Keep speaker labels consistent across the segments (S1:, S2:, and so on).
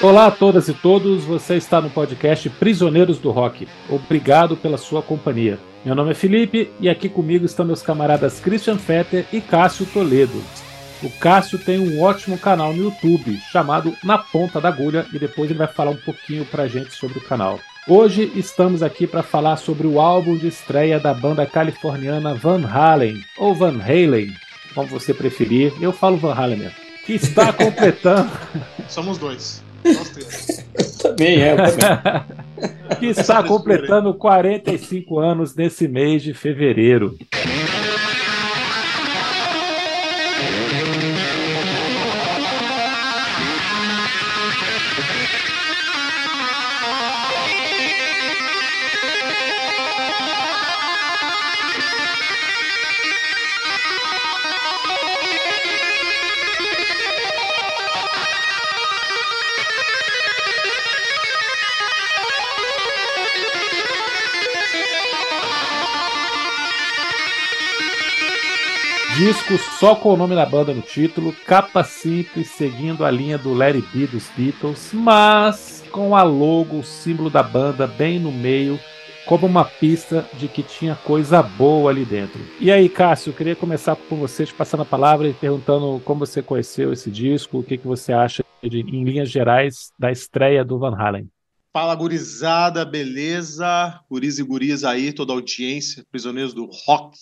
S1: Olá a todas e todos, você está no podcast Prisioneiros do Rock. Obrigado pela sua companhia. Meu nome é Felipe e aqui comigo estão meus camaradas Christian Fetter e Cássio Toledo. O Cássio tem um ótimo canal no YouTube chamado Na Ponta da Agulha e depois ele vai falar um pouquinho pra gente sobre o canal. Hoje estamos aqui para falar sobre o álbum de estreia da banda californiana Van Halen, ou Van Halen, como você preferir. Eu falo Van Halen mesmo. Que está completando.
S2: Somos dois.
S3: também é, também.
S1: que está completando 45 anos nesse mês de fevereiro. Disco só com o nome da banda no título, capa simples, seguindo a linha do Larry B dos Beatles, mas com a logo, o símbolo da banda bem no meio, como uma pista de que tinha coisa boa ali dentro. E aí, Cássio, eu queria começar com você, te passando a palavra e perguntando como você conheceu esse disco, o que, que você acha, de, em linhas gerais, da estreia do Van Halen.
S2: Fala, gurizada, beleza? Guris e guris aí, toda a audiência, prisioneiros do rock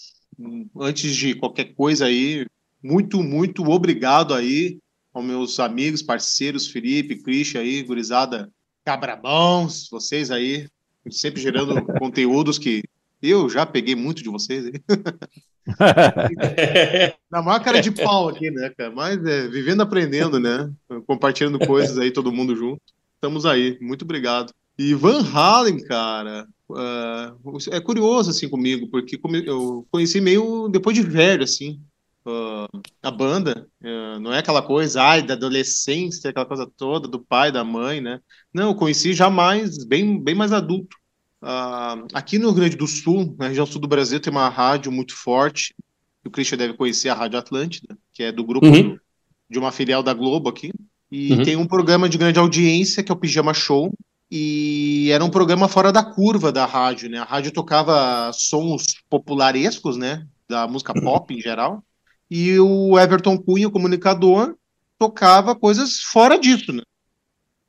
S2: antes de qualquer coisa aí, muito, muito obrigado aí aos meus amigos, parceiros, Felipe, Christian aí, gurizada, cabrabãos, vocês aí, sempre gerando conteúdos que eu já peguei muito de vocês aí. Na maior cara de pau aqui, né, cara? Mas é, vivendo aprendendo, né? Compartilhando coisas aí, todo mundo junto. Estamos aí, muito obrigado. E Van Halen, cara, uh, é curioso assim comigo, porque eu conheci meio depois de velho, assim, uh, a banda. Uh, não é aquela coisa, ai, da adolescência, aquela coisa toda, do pai, da mãe, né? Não, eu conheci já mais, bem, bem mais adulto. aqui no Rio Grande do Sul, na região sul do Brasil, tem uma rádio muito forte, o Christian deve conhecer a Rádio Atlântida, que é do grupo uhum. de uma filial da Globo aqui. E uhum. tem um programa de grande audiência, que é o Pijama Show, e era um programa fora da curva da rádio, né? A rádio tocava sons popularescos, né? Da música uhum. pop em geral. E o Everton Cunha, o comunicador, tocava coisas fora disso, né?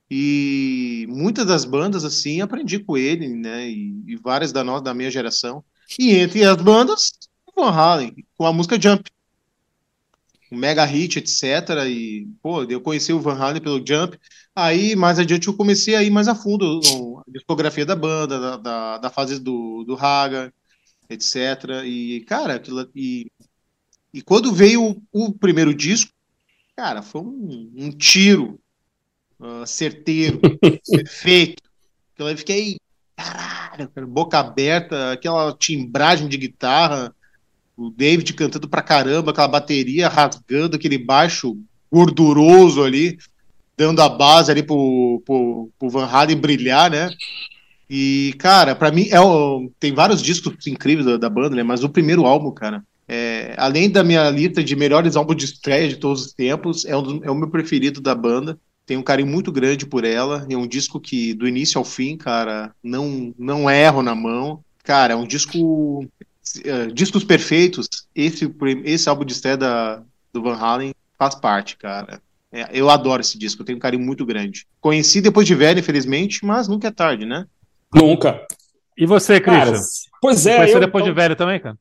S2: E muitas das bandas, assim, aprendi com ele, né? E, e várias da, nossa, da minha geração. E entre as bandas, Van Halen, com a música Jump. Um mega hit, etc. E, pô, eu conheci o Van Halen pelo Jump. Aí, mais adiante, eu comecei a ir mais a fundo a discografia da banda, da, da, da fase do, do Haga, etc. E, cara, aquilo, e, e quando veio o, o primeiro disco, cara, foi um, um tiro uh, certeiro, perfeito. Eu fiquei, caralho, cara, boca aberta, aquela timbragem de guitarra, o David cantando pra caramba, aquela bateria rasgando, aquele baixo gorduroso ali dando a base ali pro, pro, pro Van Halen brilhar, né? E, cara, para mim, é o, tem vários discos incríveis da, da, banda, né? Mas o primeiro álbum, cara, é, além da minha lista de melhores álbuns de estreia de todos os tempos, é, um, é o meu preferido da banda. Tenho um carinho muito grande por ela. É um disco que, do início ao fim, cara, não, não erro na mão. Cara, é um disco. Uh, discos perfeitos. Esse, esse álbum de estreia da, do Van Halen faz parte, cara. É, eu adoro esse disco, eu tenho um carinho muito grande. Conheci depois de velho, infelizmente, mas nunca é tarde, né?
S3: Nunca.
S1: E você, Christian?
S3: pois é.
S1: Conheceu eu, depois eu... de velho também, cara?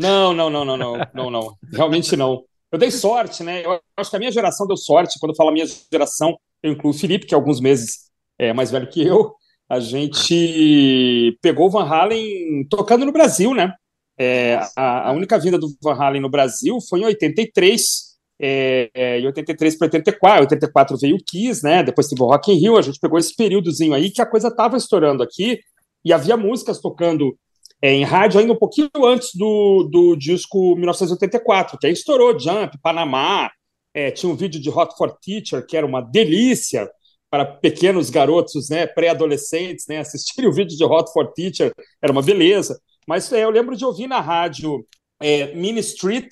S3: Não, não, não, não, não, não, não. Realmente não. Eu dei sorte, né? Eu acho que a minha geração deu sorte. Quando eu falo minha geração, eu incluo o Felipe, que é alguns meses é, mais velho que eu. A gente pegou o Van Halen tocando no Brasil, né? É, a, a única vinda do Van Halen no Brasil foi em 83, é, é, em 83 para 84, 84 veio o Kiss, né? Depois teve o Rock in Rio, a gente pegou esse períodozinho aí que a coisa estava estourando aqui e havia músicas tocando é, em rádio ainda um pouquinho antes do, do disco 1984, que aí estourou Jump, Panamá, é, tinha um vídeo de Hot for Teacher que era uma delícia para pequenos garotos, né, pré-adolescentes, né, assistirem o vídeo de Hot for Teacher era uma beleza. Mas é, eu lembro de ouvir na rádio é, Mini Street,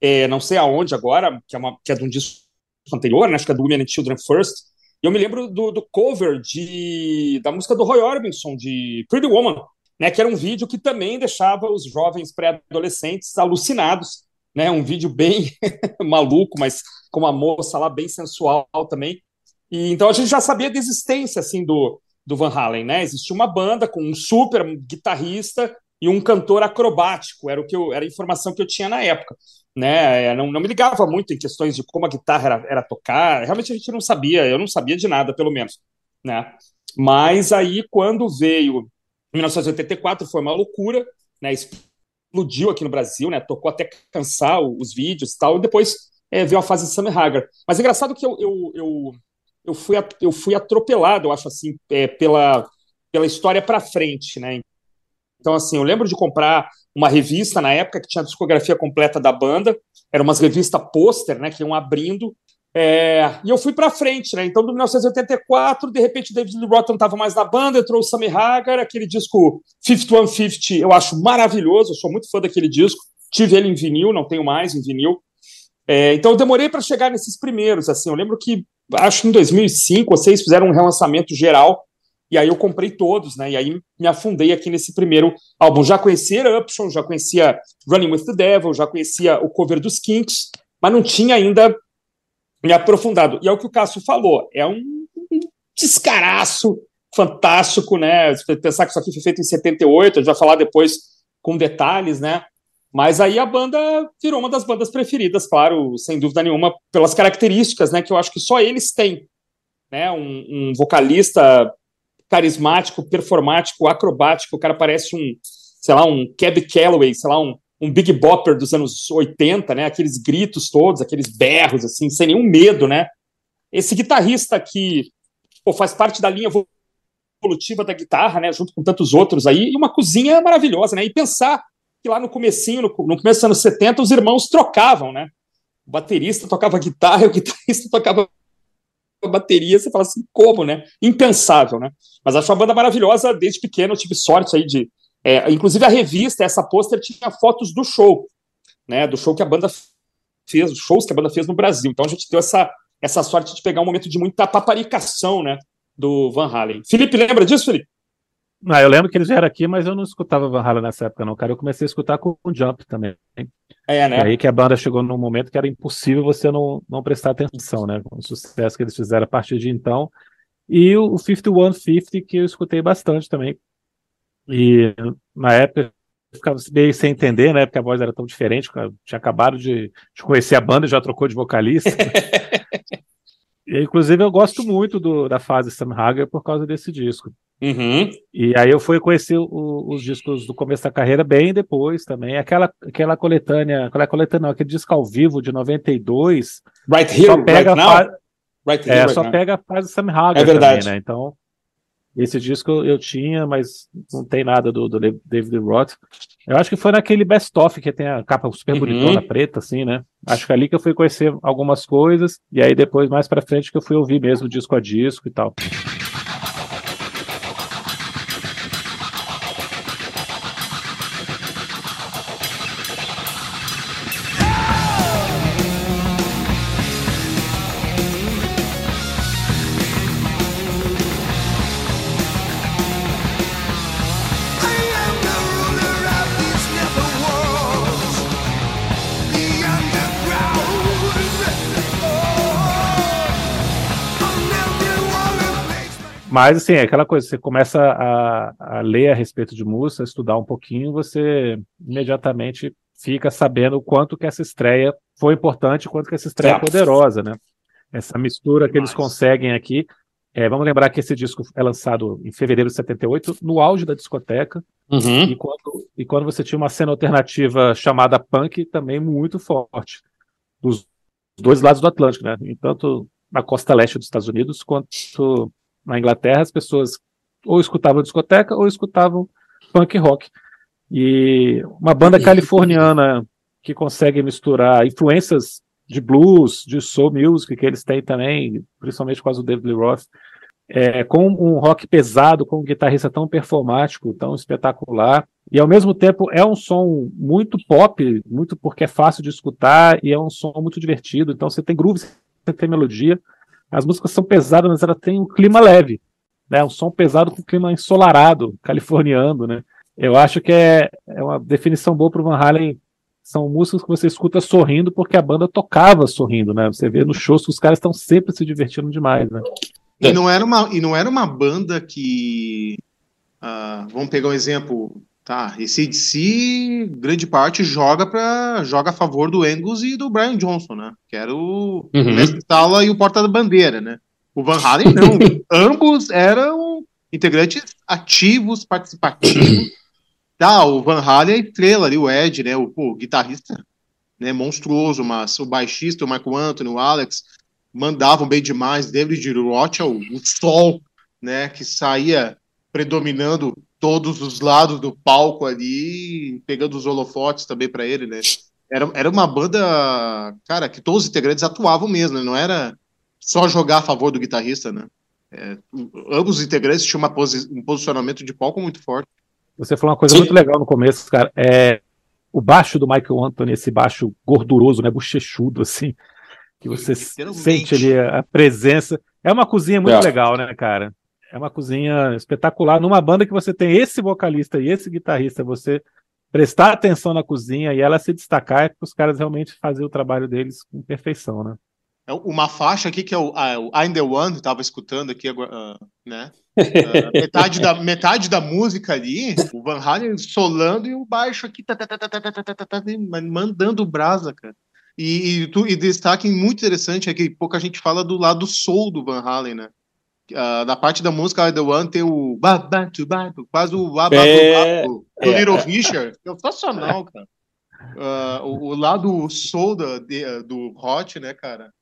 S3: é, não sei aonde agora, que é, uma, que é de um disco anterior, né, acho que é do Women and Children First, E eu me lembro do, do cover de, da música do Roy Orbison, de Pretty Woman, né, que era um vídeo que também deixava os jovens pré-adolescentes alucinados, né, um vídeo bem maluco, mas com uma moça lá bem sensual também. E então a gente já sabia da existência assim do, do Van Halen, né? Existia uma banda com um super guitarrista e um cantor acrobático, era o que eu, era a informação que eu tinha na época, né? É, não, não me ligava muito em questões de como a guitarra era, era tocar, realmente a gente não sabia, eu não sabia de nada, pelo menos, né? Mas aí quando veio 1984 foi uma loucura, né? Explodiu aqui no Brasil, né? Tocou até cansar os vídeos e tal, e depois é, veio a fase de Sammy Hagar. Mas é engraçado que eu, eu, eu, eu, fui, eu fui atropelado, eu acho assim, é, pela, pela história para frente, né? Então, assim, eu lembro de comprar uma revista na época que tinha a discografia completa da banda, era umas revistas pôster, né, que iam abrindo, é, e eu fui para frente, né? Então, em 1984, de repente, David Lee Roth não estava mais na banda, entrou o Sammy Hagar, aquele disco 5150, eu acho maravilhoso, eu sou muito fã daquele disco. Tive ele em vinil, não tenho mais em vinil. É, então, eu demorei para chegar nesses primeiros. Assim, eu lembro que, acho que em 2005 vocês fizeram um relançamento geral e aí eu comprei todos, né? E aí me afundei aqui nesse primeiro álbum. Já conhecia Eruption, já conhecia Running with the Devil, já conhecia o cover dos Kinks, mas não tinha ainda me aprofundado. E é o que o Cássio falou, é um descaraço fantástico, né? Pensar que isso aqui foi feito em 78, a gente vai falar depois com detalhes, né? Mas aí a banda virou uma das bandas preferidas, claro, sem dúvida nenhuma, pelas características, né? Que eu acho que só eles têm, né? Um, um vocalista carismático, performático, acrobático. O cara parece um, sei lá, um Cab Calloway, sei lá, um, um Big Bopper dos anos 80, né? Aqueles gritos todos, aqueles berros, assim, sem nenhum medo, né? Esse guitarrista que pô, faz parte da linha evolutiva da guitarra, né? Junto com tantos outros aí, e uma cozinha maravilhosa, né? E pensar que lá no comecinho, no, no começo dos anos 70, os irmãos trocavam, né? O baterista tocava guitarra o guitarrista tocava bateria, você fala assim, como, né? Impensável, né? Mas acho uma banda maravilhosa desde pequeno, eu tive sorte aí de. É, inclusive a revista, essa pôster tinha fotos do show, né? Do show que a banda fez, dos shows que a banda fez no Brasil. Então a gente deu essa, essa sorte de pegar um momento de muita paparicação, né? Do Van Halen. Felipe, lembra disso, Felipe?
S1: Ah, eu lembro que eles vieram aqui, mas eu não escutava Van Halen nessa época, não, cara. Eu comecei a escutar com o Jump também. É, né? E aí que a banda chegou num momento que era impossível você não, não prestar atenção, né? Com o sucesso que eles fizeram a partir de então. E o 5150, que eu escutei bastante também. E na época eu ficava meio sem entender, né? Porque a voz era tão diferente. Eu tinha acabado de, de conhecer a banda e já trocou de vocalista. e, inclusive, eu gosto muito do, da fase Sam Hagar por causa desse disco.
S3: Uhum.
S1: E aí eu fui conhecer o, os discos do começo da carreira bem depois também. Aquela, aquela coletânea, aquela coletânea, não, aquele disco ao vivo de 92.
S3: Right here,
S1: só pega
S3: right
S1: now.
S3: Right
S1: here, é, right só now. pega a fase Sam Hagar
S3: é verdade.
S1: Também, né? Então, esse disco eu tinha, mas não tem nada do, do David Roth. Eu acho que foi naquele Best Of que tem a capa super uhum. bonitona preta, assim, né? Acho que é ali que eu fui conhecer algumas coisas, e aí depois, mais pra frente, que eu fui ouvir mesmo disco a disco e tal. Mas, assim, é aquela coisa, você começa a, a ler a respeito de música, estudar um pouquinho, você imediatamente fica sabendo o quanto que essa estreia foi importante, o quanto que essa estreia é, é poderosa, né? Essa mistura que eles conseguem aqui. É, vamos lembrar que esse disco é lançado em fevereiro de 78, no auge da discoteca,
S3: uhum.
S1: e, quando, e quando você tinha uma cena alternativa chamada punk também muito forte, dos dois lados do Atlântico, né? Tanto na costa leste dos Estados Unidos quanto na Inglaterra, as pessoas ou escutavam discoteca ou escutavam punk rock. E uma banda californiana que consegue misturar influências de blues, de soul music, que eles têm também, principalmente por causa do David Lee Roth, é, com um rock pesado, com um guitarrista tão performático, tão espetacular, e ao mesmo tempo é um som muito pop, muito porque é fácil de escutar, e é um som muito divertido, então você tem groove, você tem melodia, as músicas são pesadas, mas ela tem um clima leve, né? Um som pesado com clima ensolarado, californiano, né? Eu acho que é, é uma definição boa para o Van Halen. São músicas que você escuta sorrindo porque a banda tocava sorrindo, né? Você vê nos shows que os caras estão sempre se divertindo demais, né?
S2: E não era uma, e não era uma banda que. Uh, vamos pegar um exemplo. Tá, esse DC, grande parte, joga para joga a favor do Angus e do Brian Johnson, né? Que era o uhum. mestre sala e o porta da bandeira, né? O Van Halen não. Ambos eram integrantes ativos, participativos. Tá, o Van Halen é estrela ali, o Ed, né? O, pô, guitarrista né, monstruoso, mas o baixista, o Michael Anthony, o Alex, mandavam bem demais. David Roth, o, o sol, né? Que saía predominando todos os lados do palco ali, pegando os holofotes também para ele, né? Era, era uma banda, cara, que todos os integrantes atuavam mesmo, né? não era só jogar a favor do guitarrista, né? É, ambos os integrantes tinham uma posi um posicionamento de palco muito forte.
S1: Você falou uma coisa Sim. muito legal no começo, cara. É o baixo do Michael Anthony, esse baixo gorduroso, né, bochechudo, assim, que você sente ali a presença. É uma cozinha muito é. legal, né, cara? É uma cozinha espetacular. Numa banda que você tem esse vocalista e esse guitarrista, você prestar atenção na cozinha e ela se destacar é porque os caras realmente faziam o trabalho deles com perfeição, né?
S2: É uma faixa aqui que é o, o I'm the One, estava escutando aqui agora, uh, né? Uh, metade, da, metade da música ali, o Van Halen solando e o baixo aqui tá, tá, tá, mandando brasa, cara. E, e, e destaque muito interessante é que pouca gente fala do lado soul do Van Halen, né? Uh, na parte da música I The One tem o quase o é, do é, Little Richard. É sensacional, cara. Uh, o, o, lado soul do, de, do Hot, né, cara?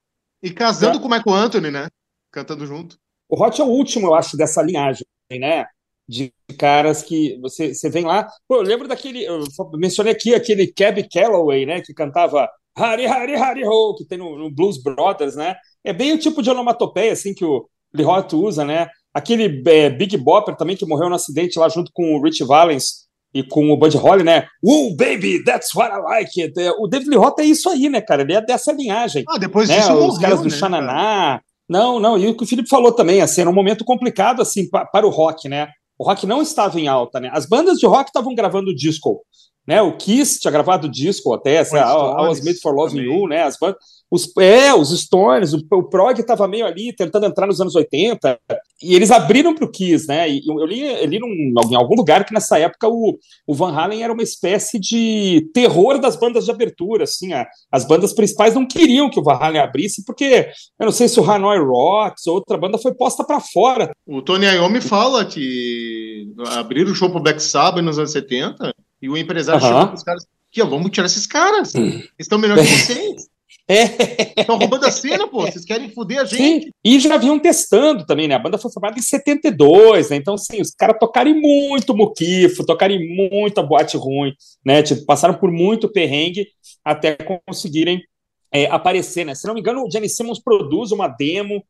S2: E casando é. com o Michael Anthony, né? Cantando junto.
S3: O Hot é o último, eu acho, dessa linhagem, né? De caras que você, você vem lá. Pô, eu lembro daquele. Eu mencionei aqui aquele Cab Calloway, né? Que cantava Hari Hari Hari Ho, que tem no, no Blues Brothers, né? É bem o tipo de onomatopeia, assim, que o, Lee Roth usa, né? Aquele é, Big Bopper também, que morreu no acidente lá junto com o Rich Valens e com o Bud Holly, né? Woo, baby, that's what I like it. É, o David Lee Roth é isso aí, né, cara? Ele é dessa linhagem.
S2: Ah, depois
S3: né?
S2: disso
S3: Os
S2: morreu,
S3: caras do né, Xananá. Não, não, e o que o Felipe falou também, assim, era um momento complicado, assim, pa para o rock, né? O rock não estava em alta, né? As bandas de rock estavam gravando disco, né? O Kiss tinha gravado disco até, assim, I Was Made for Loving You, né? As bandas os, é, os Stones, o, o prog estava meio ali tentando entrar nos anos 80, e eles abriram para o Kiss, né? E eu, eu li, eu li num, em algum lugar que nessa época o, o Van Halen era uma espécie de terror das bandas de abertura, assim, a, as bandas principais não queriam que o Van Halen abrisse, porque eu não sei se o Hanoi Rocks ou outra banda foi posta para fora.
S2: O Tony Iommi fala que abriram o show pro Black Sabbath nos anos 70 e o empresário uh -huh. chegou os caras que vamos tirar esses caras, eles estão melhor que vocês.
S3: É.
S2: Estão roubando a cena, pô. Vocês querem foder a gente. Sim.
S3: E já vinham testando também, né? A banda foi formada em 72, né? Então, assim, os caras tocaram muito muquifo, tocaram muito a boate ruim, né? Tipo, passaram por muito perrengue até conseguirem é, aparecer, né? Se não me engano, o Jenny Simmons produz uma demo,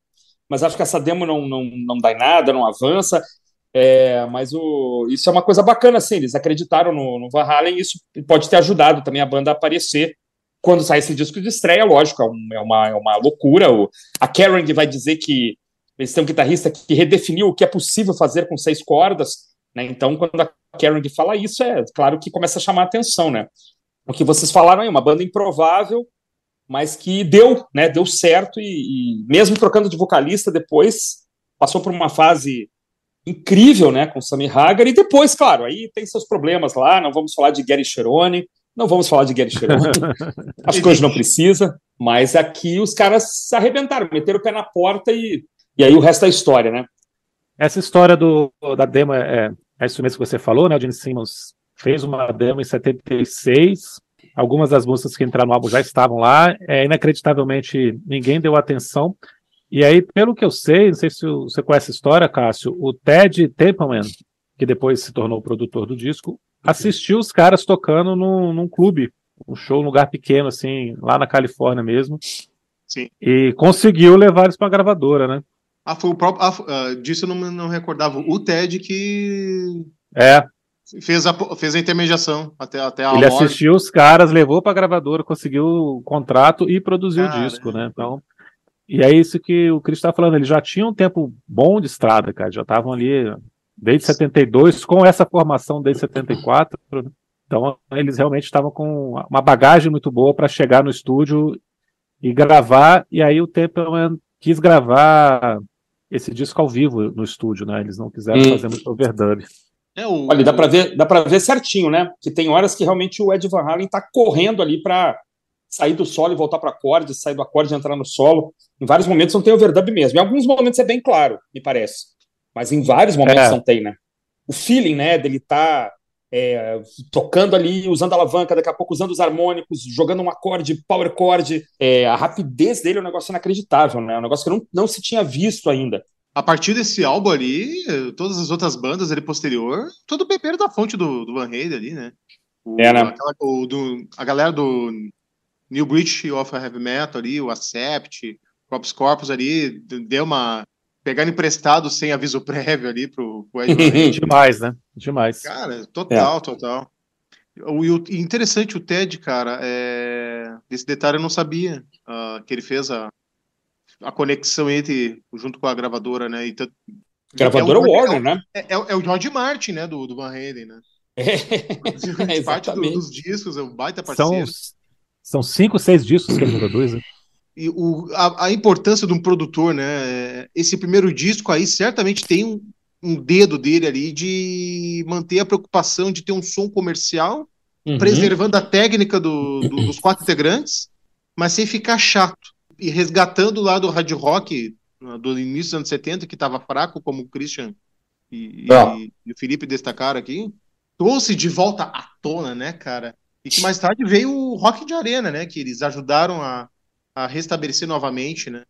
S3: mas acho que essa demo não, não, não dá em nada, não avança. É, mas o, isso é uma coisa bacana, assim, eles acreditaram no, no Van Halen e isso pode ter ajudado também a banda a aparecer quando sai esse disco de estreia, lógico, é, um, é uma, é uma loucura. O, a Karen vai dizer que eles têm um guitarrista que redefiniu o que é possível fazer com seis cordas, né? Então, quando a Karen fala isso, é claro que começa a chamar a atenção, né? O que vocês falaram aí, uma banda improvável, mas que deu, né? Deu certo e, e mesmo trocando de vocalista depois, passou por uma fase incrível, né, com Sammy Hagar, e depois, claro, aí tem seus problemas lá, não vamos falar de Gary Cherone, não vamos falar de Gary Cherone. Acho que hoje não precisa, mas aqui os caras se arrebentaram, meteram o pé na porta e, e aí o resto é história, né?
S1: Essa história do, da demo é, é isso mesmo que você falou, né? O Gene Simmons fez uma demo em 76. Algumas das músicas que entraram no álbum já estavam lá. É, inacreditavelmente, ninguém deu atenção. E aí, pelo que eu sei, não sei se você conhece a história, Cássio, o Ted Templeman, que depois se tornou o produtor do disco, assistiu os caras tocando num, num clube, um show num lugar pequeno, assim, lá na Califórnia mesmo.
S2: Sim.
S1: E conseguiu levar eles pra gravadora, né?
S2: Ah, foi o próprio. Ah, uh, disso eu não, não recordava. O Ted que.
S1: É.
S2: Fez a, fez a intermediação até, até a
S1: Ele assistiu os caras, levou pra gravadora, conseguiu o contrato e produziu Cara, o disco, né? Então. E é isso que o Cris está falando, eles já tinham um tempo bom de estrada, cara, já estavam ali desde 72, com essa formação desde 74, então eles realmente estavam com uma bagagem muito boa para chegar no estúdio e gravar, e aí o Templeman quis gravar esse disco ao vivo no estúdio, né? Eles não quiseram hum. fazer muito overdub.
S3: É, o... Olha, dá para ver, dá para ver certinho, né? Que tem horas que realmente o Ed Van Halen está correndo ali para sair do solo e voltar para acorde, sair do acorde e entrar no solo. Em vários momentos não tem overdub mesmo. Em alguns momentos é bem claro, me parece. Mas em vários momentos é. não tem, né? O feeling, né, dele tá é, tocando ali, usando a alavanca, daqui a pouco usando os harmônicos, jogando um acorde, power chord. É, a rapidez dele é um negócio inacreditável, né? É um negócio que não, não se tinha visto ainda.
S2: A partir desse álbum ali, todas as outras bandas ali posterior, todo o beberam da fonte do, do Van Halen ali, né? O, é, né? Aquela, o, do, a galera do New Breach of Heavy Metal ali, o Accept, Corpus Corpus ali, deu uma. Pegaram emprestado sem aviso prévio ali pro, pro
S1: Ed Demais, né? Demais.
S2: Cara, total, é. total. O, o, interessante o Ted, cara, é... esse detalhe eu não sabia, uh, que ele fez a, a conexão entre, junto com a gravadora, né? Então,
S3: gravadora é o, Warner, é, né?
S2: É, é, é, o George Martin, né, do, do Van Halen, né? É, parte do, dos discos, é um baita parceiro.
S1: São, são cinco, seis discos que ele produz. Né?
S2: E o, a, a, importância de um produtor, né? Esse primeiro disco aí certamente tem um, um dedo dele ali de manter a preocupação de ter um som comercial, uhum. preservando a técnica do, do, dos quatro integrantes, mas sem ficar chato. E resgatando lá do hard rock do início dos anos 70, que estava fraco, como o Christian e, ah. e, e o Felipe destacaram aqui, trouxe de volta à tona, né, cara? E que mais tarde veio o Rock de Arena, né? Que eles ajudaram a, a restabelecer novamente, né?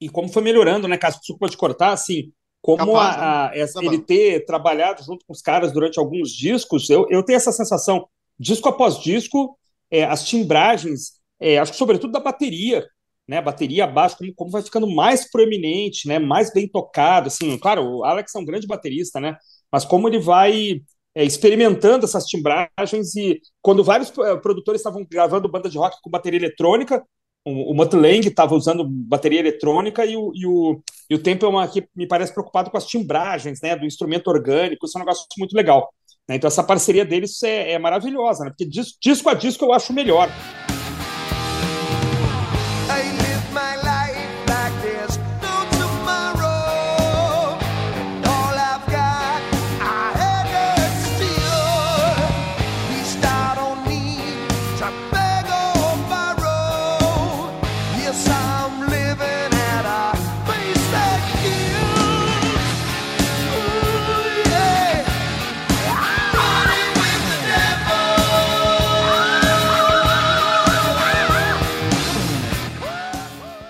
S3: E como foi melhorando, né, Cássio? Desculpa te cortar, assim, como Capaz, a, a, né? essa, ele ter trabalhado junto com os caras durante alguns discos, eu, eu tenho essa sensação, disco após disco, é, as timbragens, é, acho que sobretudo da bateria, né, bateria abaixo, como, como vai ficando mais proeminente, né, mais bem tocado, assim, claro, o Alex é um grande baterista, né, mas como ele vai é, experimentando essas timbragens e quando vários é, produtores estavam gravando banda de rock com bateria eletrônica, o, o Mutt Lang estava usando bateria eletrônica e o, e o, e o Temple aqui me parece preocupado com as timbragens, né, do instrumento orgânico, isso é um negócio muito legal. Né? Então essa parceria deles é, é maravilhosa, né? porque disco, disco a disco eu acho melhor.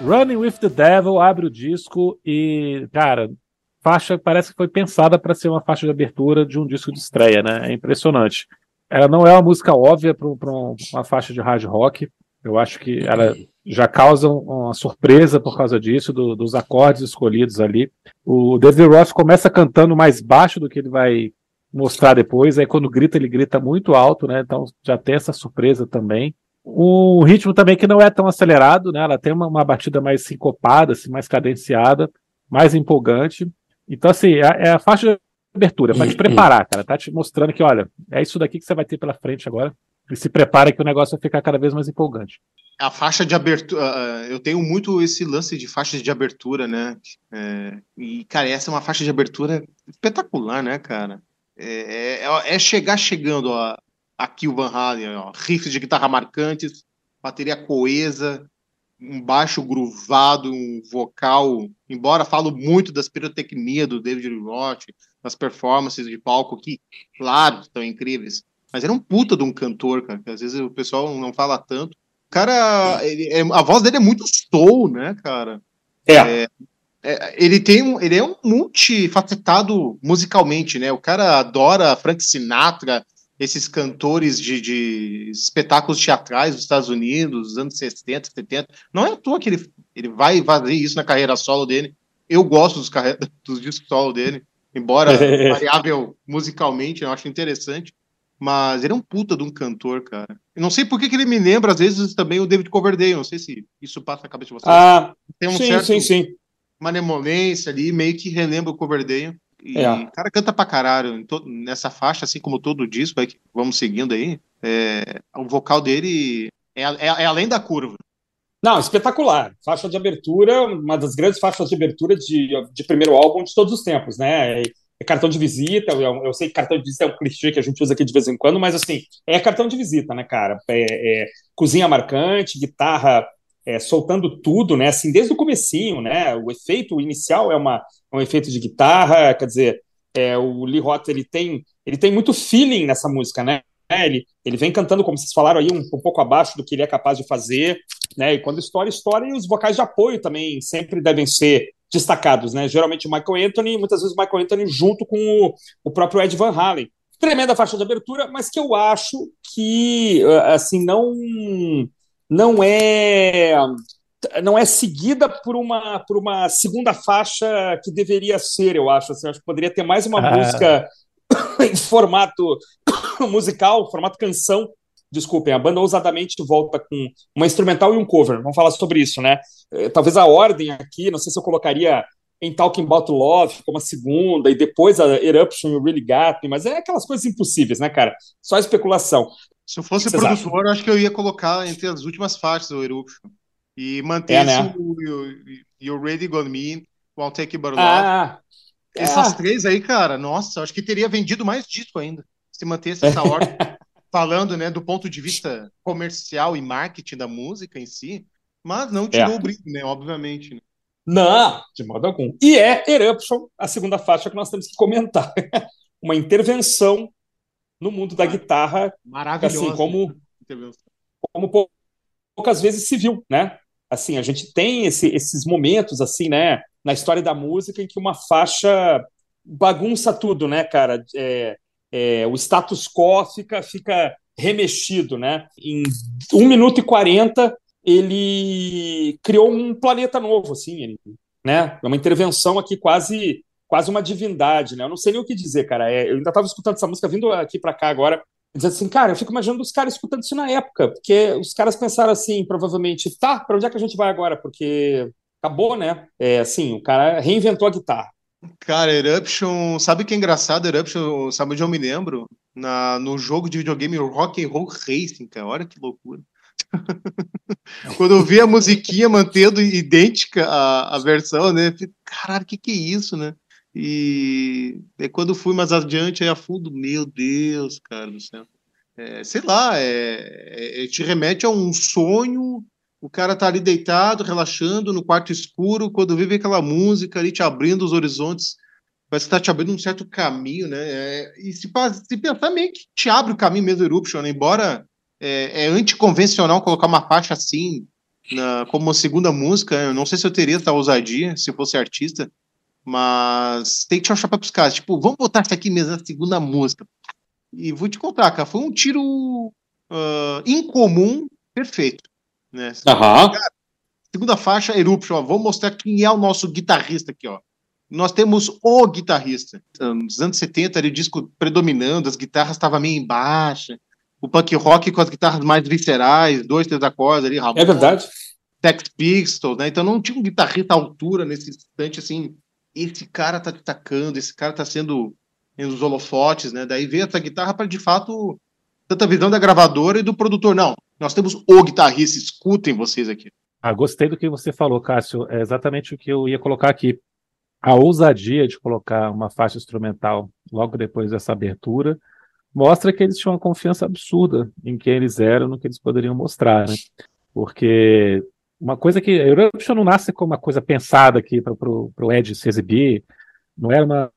S1: Running with the Devil abre o disco e, cara, faixa parece que foi pensada para ser uma faixa de abertura de um disco de estreia, né? É impressionante. Ela não é uma música óbvia para uma faixa de hard rock. Eu acho que ela já causa uma surpresa por causa disso, do, dos acordes escolhidos ali. O David Roth começa cantando mais baixo do que ele vai mostrar depois. Aí quando grita, ele grita muito alto, né? Então já tem essa surpresa também. Um ritmo também que não é tão acelerado, né? Ela tem uma, uma batida mais sincopada, assim, mais cadenciada, mais empolgante. Então, assim, é, é a faixa de abertura, para te preparar, cara. Tá te mostrando que, olha, é isso daqui que você vai ter pela frente agora. E se prepara que o negócio vai ficar cada vez mais empolgante.
S2: A faixa de abertura. Eu tenho muito esse lance de faixas de abertura, né? É, e, cara, essa é uma faixa de abertura espetacular, né, cara? É, é, é chegar chegando, ó, aqui o Van Halen, ó, riffs de guitarra marcantes, bateria coesa, um baixo groovado, um vocal, embora falo muito das pirotecnia do David Roth, das performances de palco que, claro, estão incríveis, mas era um puta de um cantor, cara, que às vezes o pessoal não fala tanto. O cara, ele, é, a voz dele é muito soul, né, cara?
S3: É. é,
S2: é ele tem um, ele é um multifacetado musicalmente, né? O cara adora Frank Sinatra, esses cantores de, de, espetáculos teatrais dos Estados Unidos, dos anos 60, 70. Não é à toa que ele, ele vai fazer isso na carreira solo dele. Eu gosto dos, dos discos solo dele, embora variável musicalmente, eu acho interessante. Mas ele é um puta de um cantor, cara. Eu não sei por que, que ele me lembra, às vezes, também o David Coverdale. Não sei se isso passa na cabeça de vocês.
S3: Ah, Tem um sim, certo, sim, sim.
S2: Uma ali, meio que relembra o Coverdale. E é. o cara canta pra caralho nessa faixa, assim como todo o disco, aí que vamos seguindo aí. É, o vocal dele é, é, é, além da curva.
S3: Não, espetacular. Faixa de abertura, uma das grandes faixas de abertura de, de primeiro álbum de todos os tempos, né? é cartão de visita. Eu, eu, sei que cartão de visita é um clichê que a gente usa aqui de vez em quando, mas assim, é cartão de visita, né, cara? É, é cozinha marcante, guitarra é, soltando tudo, né? Assim, desde o comecinho, né? O efeito inicial é, uma, é um efeito de guitarra, quer dizer, é, o Lee Roth, ele tem, ele tem muito feeling nessa música, né? Ele, ele vem cantando, como vocês falaram aí, um, um pouco abaixo do que ele é capaz de fazer, né? E quando estoura, estoura, e os vocais de apoio também sempre devem ser destacados, né? Geralmente o Michael Anthony, muitas vezes o Michael Anthony junto com o, o próprio Ed Van Halen. Tremenda faixa de abertura, mas que eu acho que assim não não é não é seguida por uma por uma segunda faixa que deveria ser, eu acho. Assim, acho que poderia ter mais uma ah. música em formato musical, formato canção, desculpem, a banda ousadamente volta com uma instrumental e um cover. Vamos falar sobre isso, né? Eh, talvez a ordem aqui, não sei se eu colocaria em Talking About Love como a segunda, e depois a Eruption e o Really Got Me, mas é aquelas coisas impossíveis, né, cara? Só especulação.
S2: Se eu fosse produtor, eu acho que eu ia colocar entre as últimas faixas do Eruption. E manter é, né? o You're Ready Gone Me, I'll Take But Love. Ah, Essas é. três aí, cara, nossa, acho que teria vendido mais disco ainda, se mantesse essa ordem. falando né, do ponto de vista comercial e marketing da música em si, mas não tirou é. o brilho, né? Obviamente. Né?
S3: Não, de modo algum. E é Eruption, a segunda faixa que nós temos que comentar. Uma intervenção no mundo da guitarra,
S2: maravilhosa,
S3: assim, como, como poucas vezes se viu, né? Assim, a gente tem esse, esses momentos, assim, né, na história da música em que uma faixa bagunça tudo, né, cara? É, é, o status quo fica, fica remexido, né? Em 1 minuto e 40, ele criou um planeta novo, assim, ele, né? É uma intervenção aqui quase quase uma divindade, né? Eu não sei nem o que dizer, cara. É, eu ainda estava escutando essa música vindo aqui para cá agora, dizendo assim, cara, eu fico imaginando os caras escutando isso na época, porque os caras pensaram assim, provavelmente, tá, para onde é que a gente vai agora? Porque acabou, né? É, assim, o cara reinventou a guitarra.
S2: Cara, Eruption, sabe que é engraçado? Eruption, sabe onde eu me lembro? Na, no jogo de videogame Rock and Roll Racing, cara. Olha que loucura. Quando eu vi a musiquinha mantendo idêntica a, a versão, né? Caralho, o que, que é isso, né? E é quando fui mais adiante, aí a fundo, meu Deus, cara do céu. É, sei lá, é, é, te remete a um sonho o cara tá ali deitado, relaxando no quarto escuro, quando vive aquela música ali te abrindo os horizontes, parece que tá te abrindo um certo caminho, né? É, e se, se pensar meio que te abre o caminho mesmo Eruption, né? embora é, é anticonvencional colocar uma faixa assim na, como uma segunda música, eu não sei se eu teria essa ousadia se fosse artista, mas tem que tirar o chapéu pros caras, tipo, vamos botar isso aqui mesmo na segunda música. E vou te contar, cara, foi um tiro uh, incomum, perfeito. Né?
S3: Uhum.
S2: segunda faixa, Eruption, ó, vamos mostrar quem é o nosso guitarrista aqui, ó. Nós temos o guitarrista. Nos anos 70, ele disco predominando, as guitarras estavam meio embaixo. O punk rock com as guitarras mais viscerais, dois, três acordes ali,
S3: Ramon, É verdade.
S2: Tex Pistols, né? Então não tinha um guitarrista à altura nesse instante, assim, esse cara tá destacando, esse cara tá sendo nos holofotes, né? Daí veio essa guitarra para de fato tanta visão da gravadora e do produtor. Não, nós temos o guitarrista, escutem vocês aqui.
S1: Ah, gostei do que você falou, Cássio. É exatamente o que eu ia colocar aqui. A ousadia de colocar uma faixa instrumental logo depois dessa abertura mostra que eles tinham uma confiança absurda em quem eles eram, no que eles poderiam mostrar, né? Porque uma coisa que. A Eruption não nasce como uma coisa pensada aqui para o Ed se exibir, não era uma,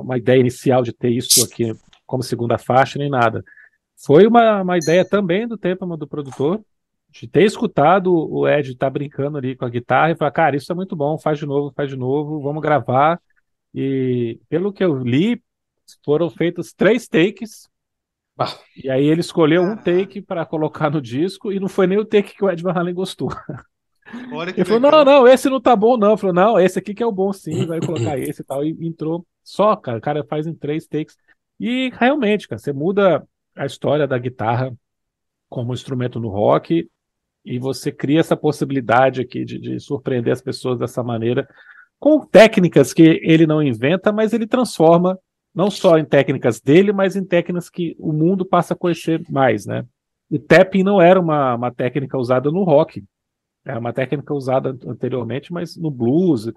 S1: uma ideia inicial de ter isso aqui como segunda faixa nem nada. Foi uma, uma ideia também do tempo do produtor, de ter escutado o Ed estar tá brincando ali com a guitarra e falar, cara, isso é muito bom, faz de novo, faz de novo, vamos gravar. E pelo que eu li, foram feitos três takes. Ah. E aí ele escolheu um take para colocar no disco e não foi nem o take que o Ed Van Halen gostou. ele falou, não, não, esse não tá bom não. Ele falou, não, esse aqui que é o bom sim, vai colocar esse e tal. E entrou só, cara, o cara faz em três takes. E realmente, cara, você muda a história da guitarra como instrumento no rock e você cria essa possibilidade aqui de, de surpreender as pessoas dessa maneira com técnicas que ele não inventa, mas ele transforma não só em técnicas dele, mas em técnicas que o mundo passa a conhecer mais, né? O tapping não era uma, uma técnica usada no rock, era uma técnica usada anteriormente, mas no blues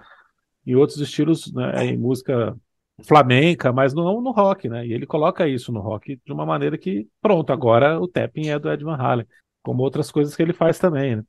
S1: e outros estilos, né, em música flamenca, mas não no rock, né? E ele coloca isso no rock de uma maneira que, pronto, agora o tapping é do Ed Van Halen, como outras coisas que ele faz também, né?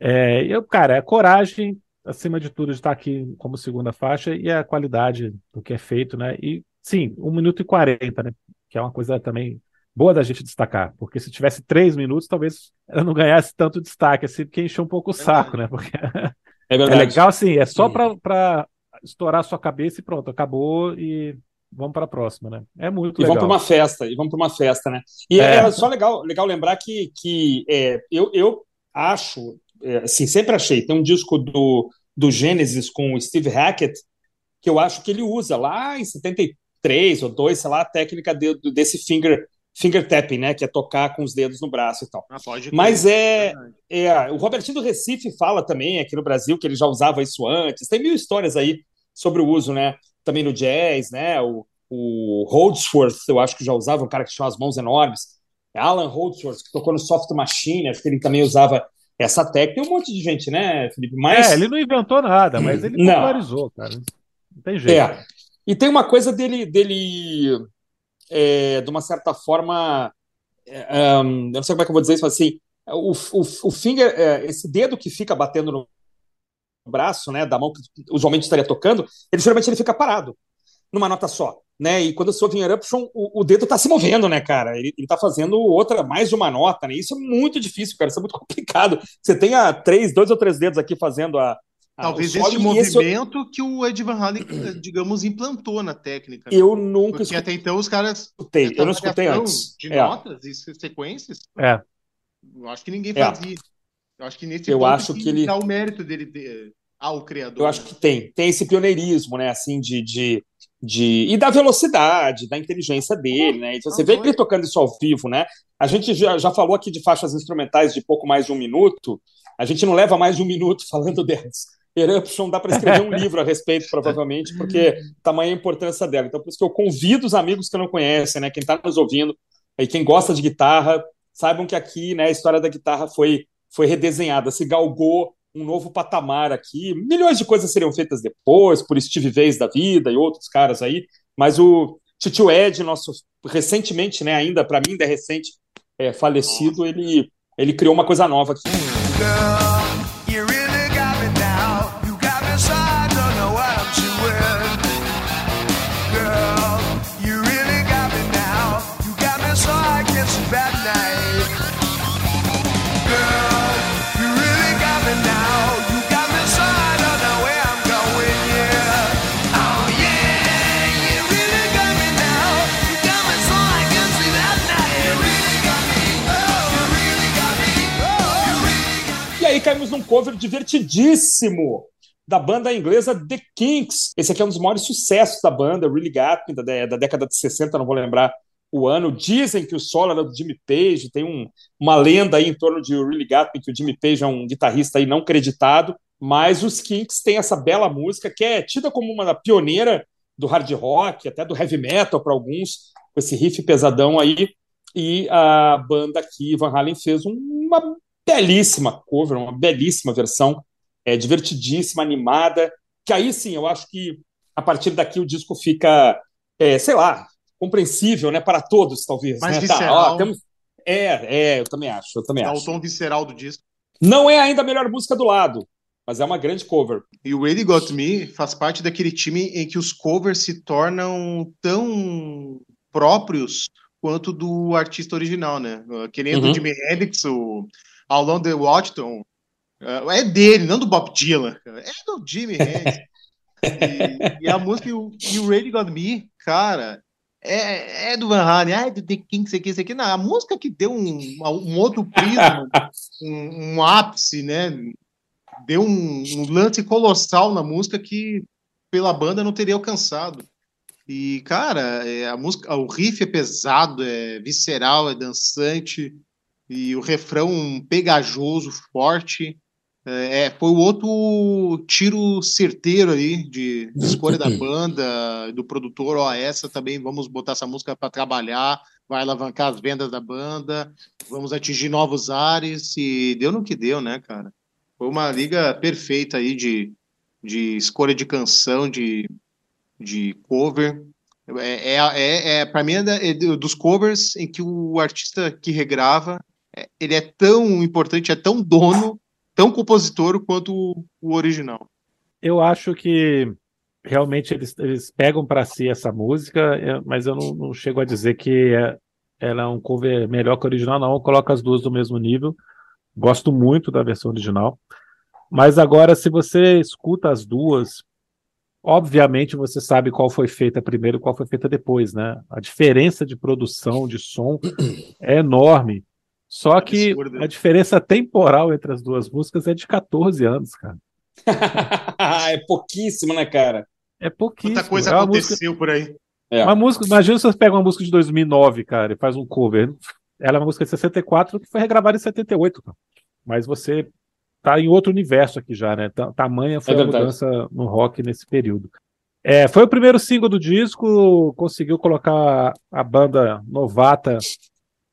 S1: É, eu, cara, é coragem, acima de tudo, de estar aqui como segunda faixa e a qualidade do que é feito, né? E sim, 1 minuto e 40, né? Que é uma coisa também boa da gente destacar, porque se tivesse 3 minutos, talvez ela não ganhasse tanto destaque, assim, porque encheu um pouco o saco, né? Porque é, é legal, assim, é só para estourar sua cabeça e pronto, acabou e vamos para a próxima, né? É muito
S3: e
S1: legal.
S3: E vamos para uma festa, e vamos para uma festa, né? E é, é só legal, legal lembrar que, que é, eu, eu acho, é, assim, sempre achei, tem um disco do, do Genesis com o Steve Hackett que eu acho que ele usa lá em 73 ou 2, sei lá, a técnica de, desse finger finger tapping, né, que é tocar com os dedos no braço e tal. Ah, Mas é, é, o Robertinho do Recife fala também aqui no Brasil que ele já usava isso antes. Tem mil histórias aí sobre o uso, né? Também no jazz, né? O, o Holdsworth, eu acho que já usava, um cara que tinha as mãos enormes. Alan Holdsworth, que tocou no Soft Machine, acho que ele também usava essa técnica. Tem um monte de gente, né, Felipe?
S1: Mas... É, ele não inventou nada, mas ele popularizou, cara. Não tem jeito.
S3: É. E tem uma coisa dele, dele é, de uma certa forma, é, um, eu não sei como é que eu vou dizer isso, mas assim, o, o, o finger, é, esse dedo que fica batendo no braço, né, da mão que usualmente estaria tocando, ele geralmente ele fica parado numa nota só, né? E quando sou em eruption, o, o dedo está se movendo, né, cara? Ele, está fazendo outra, mais uma nota, né? Isso é muito difícil, cara. Isso é muito complicado. Você tem a três, dois ou três dedos aqui fazendo a,
S2: Talvez esse movimento esse... que o Ed Van Halen, digamos, implantou na técnica.
S3: Né? Eu nunca
S2: Porque até então os caras.
S3: Escutei. Eu não escutei antes.
S2: De é. notas e sequências.
S1: É.
S2: Eu acho que ninguém é. fazia. Eu acho que nesse
S3: eu acho que, ele
S2: dá o mérito dele de... ao criador.
S3: Eu acho que tem. Tem esse pioneirismo, né? Assim, de. de... De, e da velocidade, da inteligência dele, né? Então, você vê ele tocando isso ao vivo, né? A gente já, já falou aqui de faixas instrumentais de pouco mais de um minuto. A gente não leva mais de um minuto falando delas. Eruption dá para escrever um livro a respeito, provavelmente, porque tamanha a importância dela. Então, por isso que eu convido os amigos que não conhecem, né, quem está nos ouvindo, e quem gosta de guitarra, saibam que aqui né, a história da guitarra foi, foi redesenhada, se galgou um novo patamar aqui. Milhões de coisas seriam feitas depois, por Steve Vaz da vida e outros caras aí, mas o Titio Ed, nosso recentemente, né, ainda para mim ainda é recente, é, falecido, ele, ele criou uma coisa nova aqui. Caímos num cover divertidíssimo da banda inglesa The Kinks. Esse aqui é um dos maiores sucessos da banda, Really Got da, da década de 60, não vou lembrar o ano. Dizem que o solo era do Jimmy Page, tem um, uma lenda aí em torno de Really Got que o Jimmy Page é um guitarrista aí não creditado, mas os Kinks têm essa bela música que é tida como uma pioneira do hard rock, até do heavy metal para alguns, com esse riff pesadão aí. E a banda aqui, Van Halen, fez uma belíssima cover, uma belíssima versão, é, divertidíssima, animada, que aí sim, eu acho que a partir daqui o disco fica, é, sei lá, compreensível, né, para todos, talvez.
S2: Mais
S3: né?
S2: visceral.
S3: Tá, ó, temos... É, é, eu também acho, eu também acho.
S2: o tom visceral do disco.
S3: Não é ainda a melhor música do lado, mas é uma grande cover.
S2: E o Really Got Me faz parte daquele time em que os covers se tornam tão próprios quanto do artista original, né? Querendo uhum. o Jimi Hendrix, o Along the Watchton é, é dele, não do Bob Dylan. É do Jimmy Hendrix. e, e, a música o Radio Got Me, cara, é, é do Van Halen, ah, é do The King, isso aqui, isso aqui. Não, a música que deu um, um outro prisma, um, um, ápice, né? Deu um, um, lance colossal na música que pela banda não teria alcançado. E, cara, é, a música, o riff é pesado, é visceral, é dançante, e o refrão pegajoso, forte. É, é foi o outro tiro certeiro ali de, de escolha da banda, do produtor. Ó, essa também vamos botar essa música para trabalhar, vai alavancar as vendas da banda, vamos atingir novos ares. E deu no que deu, né, cara? Foi uma liga perfeita aí de, de escolha de canção, de, de cover. É, é, é, é para mim é, é dos covers em que o artista que regrava ele é tão importante, é tão dono tão compositor quanto o, o original.
S1: Eu acho que realmente eles, eles pegam para si essa música, é, mas eu não, não chego a dizer que é, ela é um cover melhor que o original, não. Eu coloco as duas do mesmo nível. Gosto muito da versão original. Mas agora, se você escuta as duas, obviamente você sabe qual foi feita primeiro e qual foi feita depois, né? A diferença de produção, de som é enorme. Só que a diferença temporal entre as duas músicas é de 14 anos, cara.
S3: é pouquíssimo, né, cara?
S1: É pouquíssimo.
S2: Muita coisa é aconteceu música... por aí.
S1: É. Uma música, imagina se você pega uma música de 2009, cara, e faz um cover. Ela é uma música de 64 que foi regravada em 78, cara. Mas você tá em outro universo aqui já, né? Tamanha foi é a mudança no rock nesse período. É, foi o primeiro single do disco, conseguiu colocar a banda novata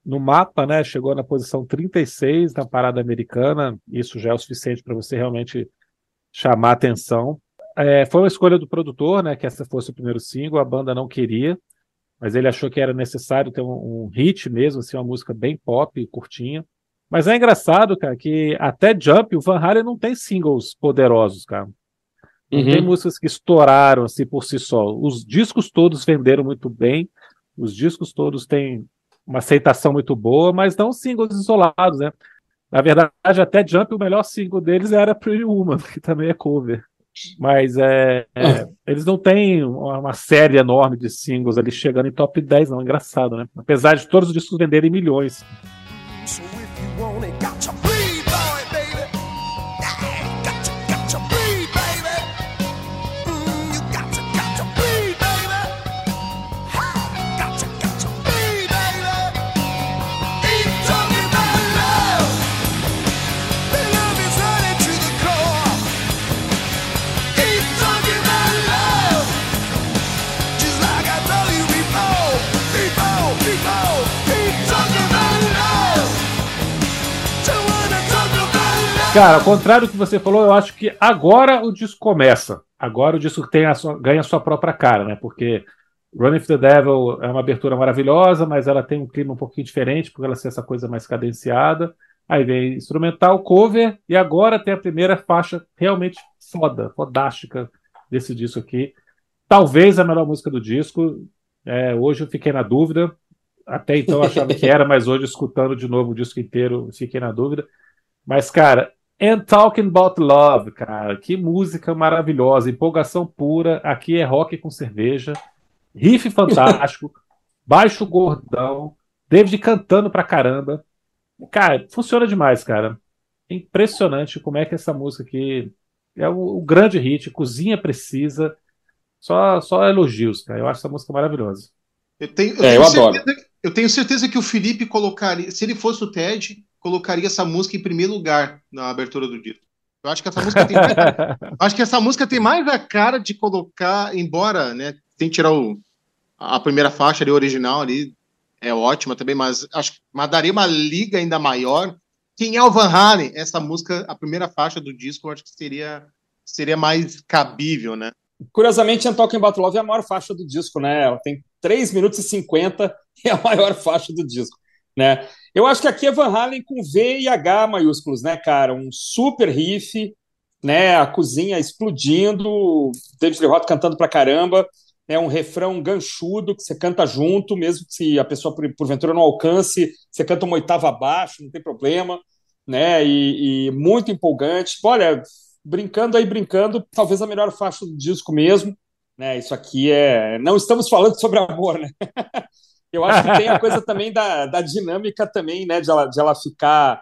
S1: no mapa, né? Chegou na posição 36 na parada americana. Isso já é o suficiente para você realmente chamar atenção. É, foi uma escolha do produtor, né? Que essa fosse o primeiro single. A banda não queria, mas ele achou que era necessário ter um, um hit mesmo, assim, uma música bem pop, curtinha. Mas é engraçado, cara, que até Jump, o Van Halen não tem singles poderosos, cara. Não uhum. tem músicas que estouraram assim por si só. Os discos todos venderam muito bem. Os discos todos têm uma aceitação muito boa, mas não singles isolados, né? Na verdade, até Jump, o melhor single deles era Pretty Woman, que também é cover. Mas é, é, eles não têm uma série enorme de singles ali chegando em top 10, não. Engraçado, né? Apesar de todos os discos venderem milhões. So Cara, ao contrário do que você falou, eu acho que agora o disco começa. Agora o disco tem a sua, ganha a sua própria cara, né? Porque Running for the Devil é uma abertura maravilhosa, mas ela tem um clima um pouquinho diferente, porque ela tem essa coisa mais cadenciada. Aí vem instrumental, cover, e agora tem a primeira faixa realmente foda, fodástica desse disco aqui. Talvez a melhor música do disco. É, hoje eu fiquei na dúvida. Até então eu achava que era, mas hoje, escutando de novo o disco inteiro, fiquei na dúvida. Mas, cara, And Talking About Love, cara, que música maravilhosa, empolgação pura. Aqui é rock com cerveja, riff fantástico, baixo gordão, David cantando pra caramba. Cara, funciona demais, cara. Impressionante como é que essa música aqui é o, o grande hit, cozinha precisa. Só, só elogios, cara. Eu acho essa música maravilhosa.
S2: Eu tenho, eu, é, tenho eu certeza, adoro. eu tenho certeza que o Felipe colocaria, se ele fosse o Ted, colocaria essa música em primeiro lugar na abertura do disco. Eu acho que essa música tem mais, acho que essa música tem mais a cara de colocar, embora, né, tem que tirar o, a primeira faixa ali original ali é ótima também, mas acho que mas daria uma liga ainda maior. Quem é o Van Halen? Essa música, a primeira faixa do disco, eu acho que seria seria mais cabível, né?
S3: Curiosamente, Talking About Love é a maior faixa do disco, né? Ela tem 3 minutos e 50 e é a maior faixa do disco, né? Eu acho que aqui é Van Halen com V e H maiúsculos, né, cara? Um super riff, né? A cozinha explodindo, David Lee Roth cantando pra caramba, é um refrão ganchudo que você canta junto, mesmo se a pessoa porventura não alcance, você canta uma oitava abaixo, não tem problema, né? E, e muito empolgante. Olha, brincando aí, brincando, talvez a melhor faixa do disco mesmo, né? Isso aqui é. Não estamos falando sobre amor, né? Eu acho que tem a coisa também da, da dinâmica também, né? De ela, de ela ficar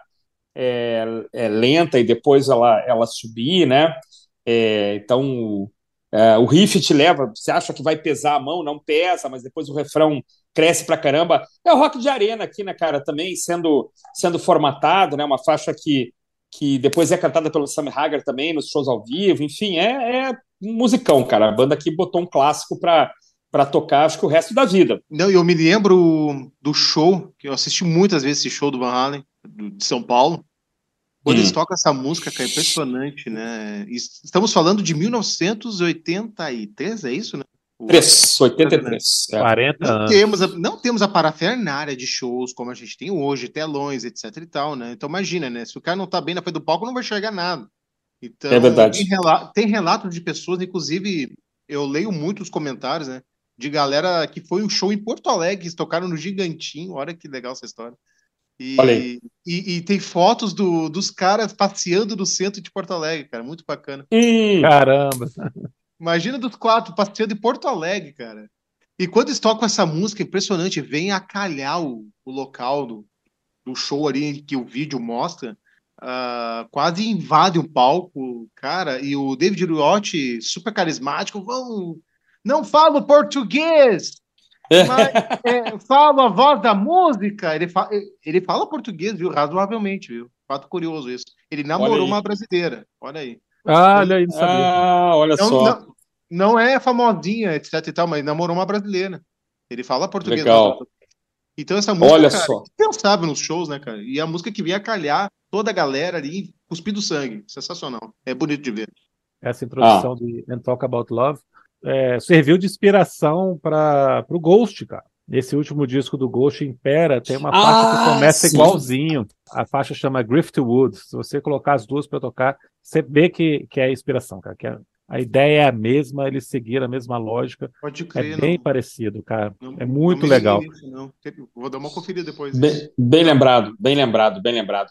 S3: é, é, lenta e depois ela, ela subir, né? É, então, É, o riff te leva, você acha que vai pesar a mão, não pesa, mas depois o refrão cresce pra caramba. É o rock de arena aqui, né, cara? Também sendo, sendo formatado, né? Uma faixa que, que depois é cantada pelo Sam Hagar também nos shows ao vivo. Enfim, é, é um musicão, cara. A banda aqui botou um clássico pra, para tocar, acho que o resto da vida.
S2: Não, eu me lembro do show, que eu assisti muitas vezes esse show do Van Halen, de São Paulo. Quando hum. eles tocam essa música, que é impressionante, né? Estamos falando de 1983, é isso, né?
S3: 3, 83.
S2: É. 40 não anos. Temos a, não temos a parafernária de shows como a gente tem hoje, telões, etc e tal, né? Então imagina, né? Se o cara não tá bem na frente do palco, não vai enxergar nada. Então,
S3: é verdade.
S2: Tem, relato, tem relatos de pessoas, inclusive, eu leio muitos comentários, né? De galera que foi um show em Porto Alegre, eles tocaram no Gigantinho, olha que legal essa história. E, e, e, tem fotos do, dos caras passeando no centro de Porto Alegre, cara. Muito bacana.
S1: Hum, caramba!
S2: Imagina dos quatro passeando em Porto Alegre, cara. E quando eles tocam essa música impressionante, vem a calhar o, o local do, do show ali que o vídeo mostra. Uh, quase invade um palco, cara. E o David Liotti, super carismático, vão. Não falo português! Mas, é, fala a voz da música, ele, fa ele fala português, viu? Razoavelmente, viu? Fato curioso isso. Ele namorou uma brasileira, olha aí.
S1: Ah, olha aí, não sabia.
S3: Ah, olha
S2: não,
S3: só.
S2: Não, não, é famosinha, etc e tal, mas namorou uma brasileira. Ele fala português.
S3: Legal.
S2: Então essa música,
S3: olha
S2: cara,
S3: só.
S2: pensava nos shows, né, cara? E a música que vinha calhar toda a galera ali, cuspido sangue. Sensacional. É bonito de ver.
S1: Essa introdução ah. de And Talk About Love é, serviu de inspiração para o Ghost, cara. Esse último disco do Ghost Impera tem uma faixa ah, que começa sim. igualzinho. A faixa chama Griftwood. Se você colocar as duas para tocar, você vê que, que é inspiração, cara. Que a, a ideia é a mesma, eles seguiram a mesma lógica.
S2: Pode crer,
S1: é bem
S2: não.
S1: parecido, cara. Não, é muito legal.
S2: Isso, Vou dar uma conferida depois.
S3: Bem, bem lembrado, bem lembrado, bem lembrado.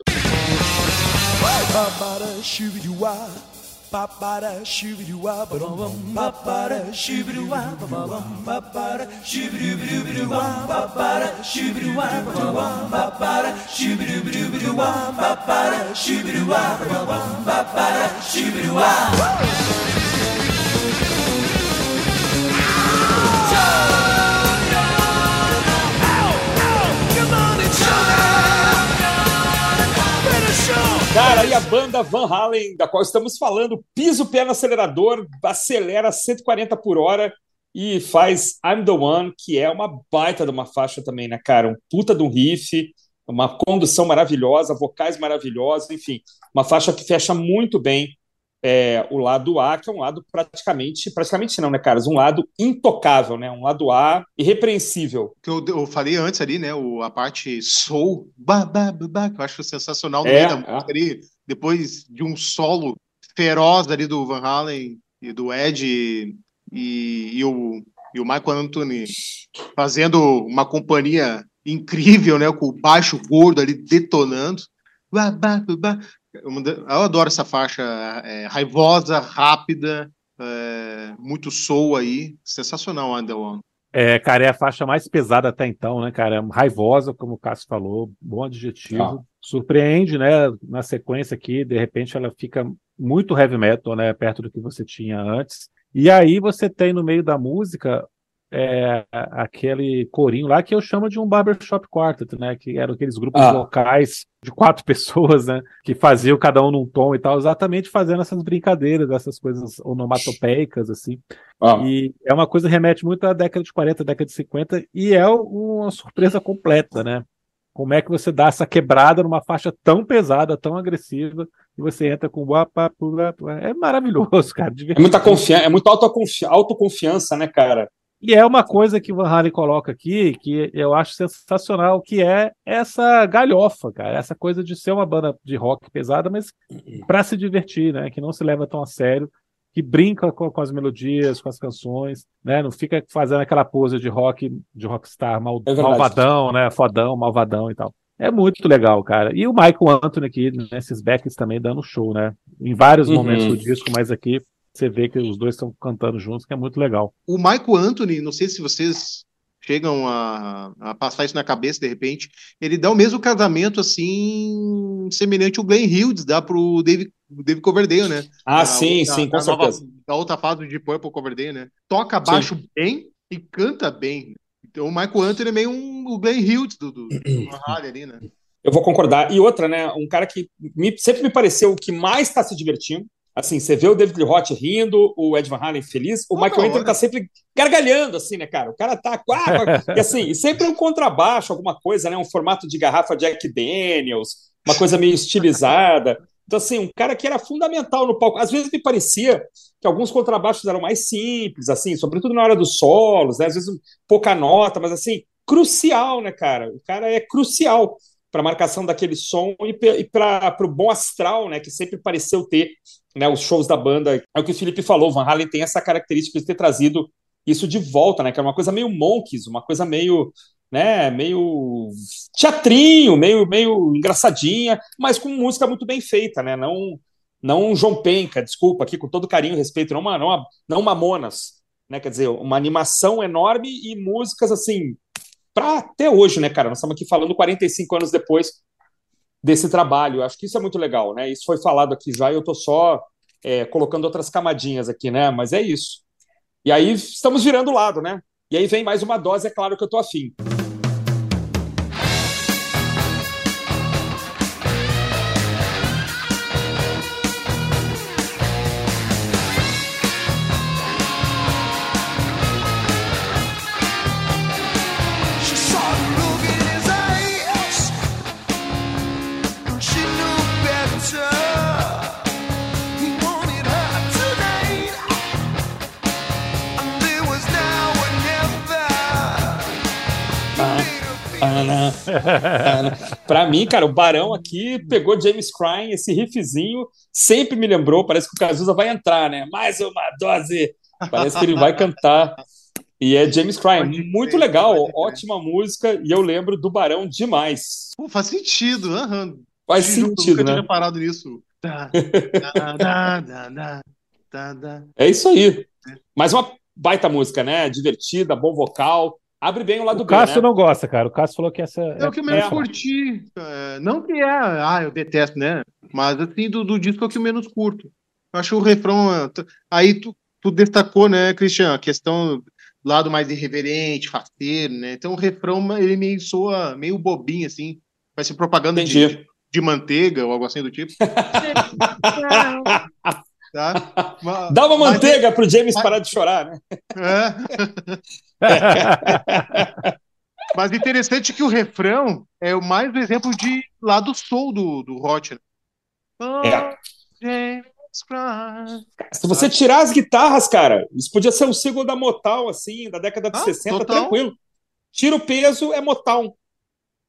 S3: Papara shubidua bum papara shubidua bum papara shubidubidua papara shubidua bum papara shubidubidua papara shubidua bum papara shubidua Cara, e a banda Van Halen, da qual estamos falando, pisa o pé no acelerador, acelera 140 por hora e faz I'm the One, que é uma baita de uma faixa também, né, cara? Um puta de um riff, uma condução maravilhosa, vocais maravilhosos, enfim, uma faixa que fecha muito bem é, o lado A, que é um lado praticamente, praticamente não, né, caras? Um lado intocável, né? Um lado A irrepreensível.
S2: Que eu, eu falei antes ali, né? O, a parte soul, bah, bah, bah, que eu acho sensacional no é, meio da é. música ali, depois de um solo feroz ali do Van Halen e do Ed e, e, o, e o Michael Anthony fazendo uma companhia incrível, né? Com o baixo gordo ali detonando. Bah, bah, bah. Eu adoro essa faixa é, raivosa, rápida, é, muito soul aí. Sensacional, Underworld.
S1: É, cara, é a faixa mais pesada até então, né, cara? Raivosa, como o Cássio falou, bom adjetivo. Ah. Surpreende, né? Na sequência aqui, de repente ela fica muito heavy metal, né? Perto do que você tinha antes. E aí você tem no meio da música é, aquele corinho lá que eu chamo de um barbershop quartet, né? Que eram aqueles grupos ah. locais de quatro pessoas, né? Que faziam cada um num tom e tal, exatamente fazendo essas brincadeiras, essas coisas onomatopeicas, assim. Ah. E é uma coisa que remete muito à década de 40, década de 50, e é uma surpresa completa, né? Como é que você dá essa quebrada numa faixa tão pesada, tão agressiva, e você entra com é maravilhoso, cara.
S3: É muita confiança, é muita autoconfiança, né, cara?
S1: E é uma coisa que o Van Halen coloca aqui que eu acho sensacional, que é essa galhofa, cara, essa coisa de ser uma banda de rock pesada, mas para se divertir, né? Que não se leva tão a sério, que brinca com, com, as melodias, com as canções, né? Não fica fazendo aquela pose de rock, de rockstar mal, é malvadão, né? Fodão, malvadão e tal. É muito legal, cara. E o Michael Anthony aqui, nesses backs também dando show, né? Em vários uhum. momentos do disco, mas aqui você vê que os dois estão cantando juntos, que é muito legal.
S2: O Michael Anthony, não sei se vocês chegam a, a, passar isso na cabeça de repente, ele dá o mesmo casamento assim, semelhante ao Glenn Hughes dá pro David, David Coverdale, né?
S3: Ah, da, sim, da, sim, com certeza.
S2: Nova, da outra fase Deep Purple Coverdale, né? Toca baixo sim. bem e canta bem. Então o Michael Anthony é meio um, o Glenn Hughes do, do, do ali, né?
S3: Eu vou concordar. E outra, né? Um cara que me, sempre me pareceu o que mais está se divertindo. Assim, você vê o David Roth rindo, o Ed Van Halen feliz, o Michael Anthony tá sempre gargalhando, assim, né, cara? O cara tá. e assim, sempre um contrabaixo, alguma coisa, né? Um formato de garrafa Jack Daniels, uma coisa meio estilizada. Então, assim, um cara que era fundamental no palco. Às vezes me parecia que alguns contrabaixos eram mais simples, assim, sobretudo na hora dos solos, né? Às vezes pouca nota, mas assim, crucial, né, cara? O cara é crucial para a marcação daquele som e para o bom astral, né, que sempre pareceu ter, né, os shows da banda. É o que o Felipe falou, Van Halen tem essa característica de ter trazido isso de volta, né, que é uma coisa meio Monkeys, uma coisa meio, né, meio teatrinho, meio, meio engraçadinha, mas com música muito bem feita, né, não não João Penca, desculpa aqui com todo carinho e respeito, não uma, não, não Mamonas, né, quer dizer, uma animação enorme e músicas assim para até hoje, né, cara? Nós estamos aqui falando 45 anos depois desse trabalho. Acho que isso é muito legal, né? Isso foi falado aqui já e eu estou só é, colocando outras camadinhas aqui, né? Mas é isso. E aí estamos virando o lado, né? E aí vem mais uma dose, é claro que eu estou afim. Para mim, cara, o Barão aqui pegou James Crime, esse riffzinho sempre me lembrou. Parece que o Cazuza vai entrar, né? Mais uma dose. Parece que ele vai cantar. E é James Crime, muito ser, legal, ótima música, e eu lembro do Barão demais.
S2: Pô, faz sentido, uhum.
S3: faz sentido, né?
S2: Eu tinha parado nisso.
S3: é isso aí. Mas uma baita música, né? Divertida, bom vocal. Abre bem o lado
S1: o B, Cássio né? não gosta, cara. O Cássio falou que essa.
S2: É, é o que eu menos é, curti. É, não que é, ah, eu detesto, né? Mas assim, do, do disco é o que eu menos curto. Eu acho o refrão. Aí tu, tu destacou, né, Cristian, a questão do lado mais irreverente, faceiro, né? Então o refrão ele meio soa meio bobinho, assim. Vai ser propaganda de, de manteiga ou algo assim do tipo.
S3: Tá? Mas, Dá uma manteiga para o James mas, parar de chorar, né?
S2: É. mas interessante que o refrão é o mais um exemplo de lado soul do, do Hot. Né?
S3: Oh, é. James Se você tirar as guitarras, cara, isso podia ser um single da Motown, assim, da década de ah, 60, total. tranquilo. Tira o peso, é Motown.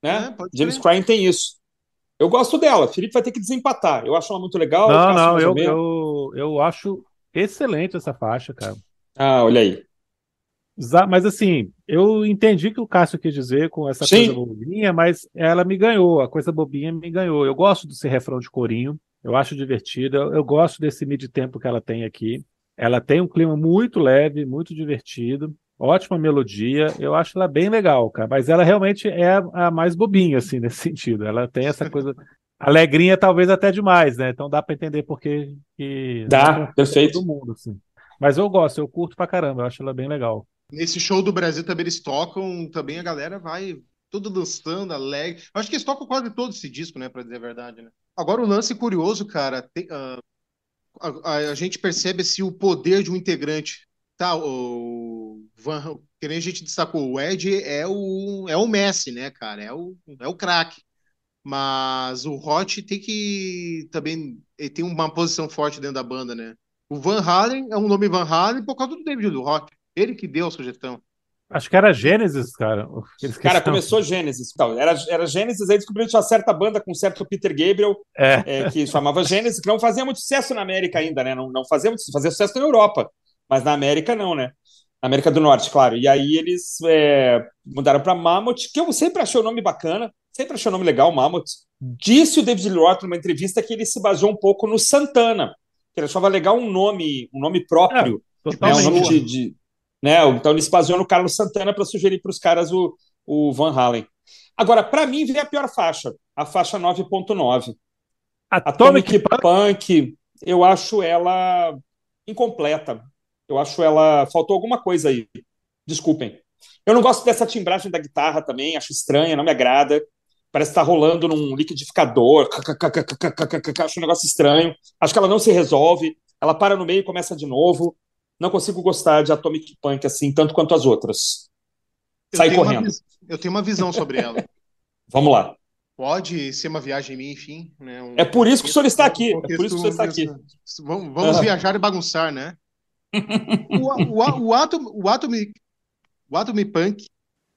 S3: Né? É, James Crane tem isso. Eu gosto dela. Felipe vai ter que desempatar. Eu acho ela muito legal.
S1: Não, não, eu, eu, eu acho excelente essa faixa, cara.
S3: Ah, olha aí.
S1: Mas assim, eu entendi que o Cássio quis dizer com essa Sim. coisa bobinha, mas ela me ganhou, a coisa bobinha me ganhou. Eu gosto desse refrão de corinho, eu acho divertida, eu gosto desse mid-tempo que ela tem aqui. Ela tem um clima muito leve, muito divertido ótima melodia, eu acho ela bem legal, cara, mas ela realmente é a, mais bobinha, assim, nesse sentido. Ela tem essa coisa alegrinha, talvez até demais, né? Então dá para entender porque que
S3: dá, perfeito.
S1: Todo mundo, assim. Mas eu gosto, eu curto pra caramba, eu acho ela bem legal.
S2: Nesse show do Brasil também eles tocam, também a galera vai tudo dançando, alegre. Acho que eles tocam quase todo esse disco, né, para dizer a verdade, né? Agora o lance curioso, cara, tem, uh, a, a, a, gente percebe assim o poder de um integrante. Tá, o Van, que nem a gente destacou, o Ed é o, é o Messi, né, cara? É o, é o craque. Mas o Hot tem que também ele tem uma posição forte dentro da banda, né? O Van Halen é um nome Van Halen por causa do David do Hot. Ele que deu a sugestão.
S1: Acho que era Gênesis, cara.
S3: Cara, começou Gênesis. Então, era, era Gênesis, aí descobriu uma certa banda com certo Peter Gabriel, é. É, que chamava Gênesis, que não fazia muito sucesso na América ainda, né? Não, não fazia muito fazia sucesso na Europa, mas na América não, né? América do Norte, claro. E aí eles é, mudaram para Mammoth, que eu sempre achei o nome bacana, sempre achei o nome legal, Mammoth. Disse o David Lee Roth numa entrevista que ele se baseou um pouco no Santana, que ele achava legal um nome, um nome próprio, é, né, um nome de, de, né? Então ele se baseou no Carlos Santana para sugerir para os caras o, o Van Halen. Agora, para mim, vem a pior faixa, a faixa 9.9. Atomic, Atomic Punk, Punk, eu acho ela incompleta. Eu acho ela. Faltou alguma coisa aí. Desculpem. Eu não gosto dessa timbragem da guitarra também, acho estranha, não me agrada. Parece estar tá rolando num liquidificador. Acho um negócio estranho. Acho que ela não se resolve. Ela para no meio e começa de novo. Não consigo gostar de Atomic Punk assim, tanto quanto as outras. Sai correndo.
S2: Uma, eu tenho uma visão sobre ela.
S3: Vamos lá.
S2: Pode ser uma viagem minha, enfim. Né?
S3: Um, é por isso que o senhor está aqui. Um é por isso que o senhor está aqui.
S2: Vamos, vamos viajar e bagunçar, né? o, o, o, Atom, o, Atomic, o Atomic Punk,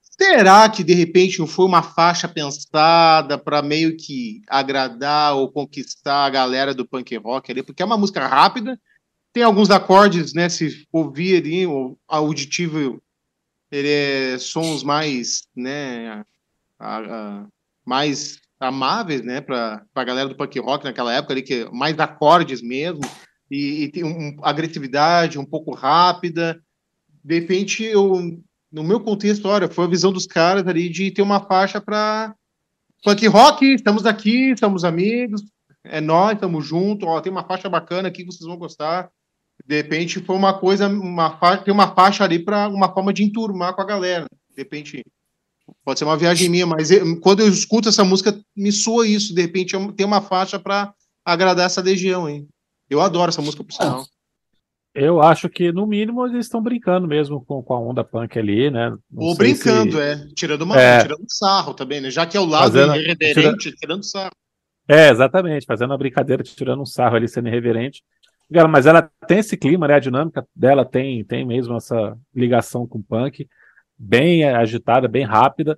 S2: será que de repente foi uma faixa pensada para meio que agradar ou conquistar a galera do punk rock ali? Porque é uma música rápida, tem alguns acordes, né? Se ouvir ali, o auditivo, ele é sons mais, né? A, a, mais amáveis, né, para a galera do punk rock naquela época ali, que mais acordes mesmo, e, e tem um, agressividade um pouco rápida. De repente, eu, no meu contexto, olha, foi a visão dos caras ali de ter uma faixa para punk rock, estamos aqui, estamos amigos, é nós, estamos juntos, ó, tem uma faixa bacana aqui que vocês vão gostar. De repente foi uma coisa, uma faixa, tem uma faixa ali para uma forma de enturmar com a galera. De repente Pode ser uma viagem minha, mas eu, quando eu escuto essa música, me soa isso. De repente, tem uma faixa para agradar essa legião, hein? Eu adoro essa música, por sinal.
S1: Eu acho que, no mínimo, eles estão brincando mesmo com, com a onda punk ali, né?
S2: Não Ou brincando, se... é. Tirando, uma, é. tirando sarro também, né? Já que é o lado fazendo, irreverente, tira... tirando sarro.
S1: É, exatamente. Fazendo uma brincadeira, tirando um sarro ali, sendo irreverente. Mas ela tem esse clima, né? A dinâmica dela tem, tem mesmo essa ligação com o punk bem agitada, bem rápida.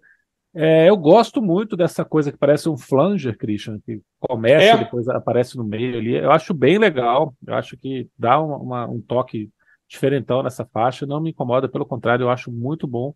S1: É, eu gosto muito dessa coisa que parece um flanger, Christian, que começa é. depois aparece no meio ali. Eu acho bem legal. Eu acho que dá uma, uma, um toque diferentão nessa faixa. Não me incomoda, pelo contrário, eu acho muito bom.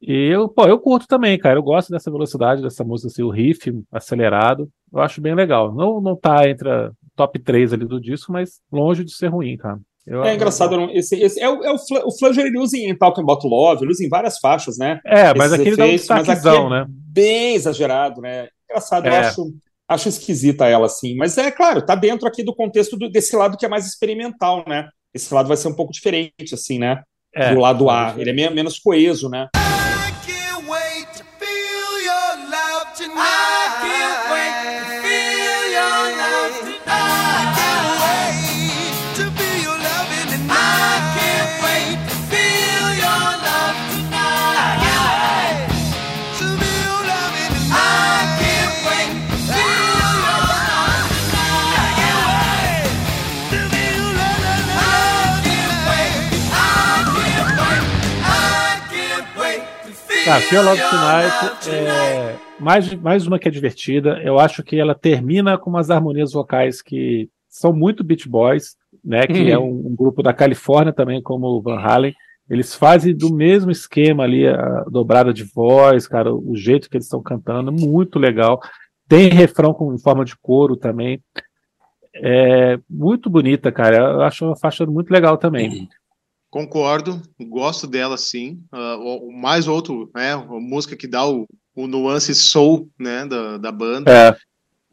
S1: E eu, pô, eu curto também, cara. Eu gosto dessa velocidade dessa música, assim, o riff acelerado. Eu acho bem legal. Não, não tá entre a top 3 ali do disco, mas longe de ser ruim, cara.
S3: Eu, é engraçado, eu... esse, esse, é, o, é o, o Flanger ele usa em Talking About Love, ele usa em várias faixas, né?
S1: É, mas aqui ele dá um destaquezão,
S3: é
S1: né?
S3: Bem exagerado, né? Engraçado, é. eu acho, acho esquisita ela, assim. Mas é claro, tá dentro aqui do contexto do, desse lado que é mais experimental, né? Esse lado vai ser um pouco diferente, assim, né? É, do lado A. Ele é menos coeso, né?
S1: Tá, Fear Love Tonight é mais, mais uma que é divertida. Eu acho que ela termina com umas harmonias vocais que são muito Beach Boys, né? Que uhum. é um, um, grupo da Califórnia também, como o Van Halen. Eles fazem do mesmo esquema ali, a dobrada de voz, cara, o jeito que eles estão cantando, muito legal. Tem refrão com, em forma de coro também. É muito bonita, cara. Eu acho uma faixa muito legal também. Uhum.
S2: Concordo, gosto dela sim. Uh, mais outro, né? A música que dá o, o nuance soul, né? Da, da banda. É.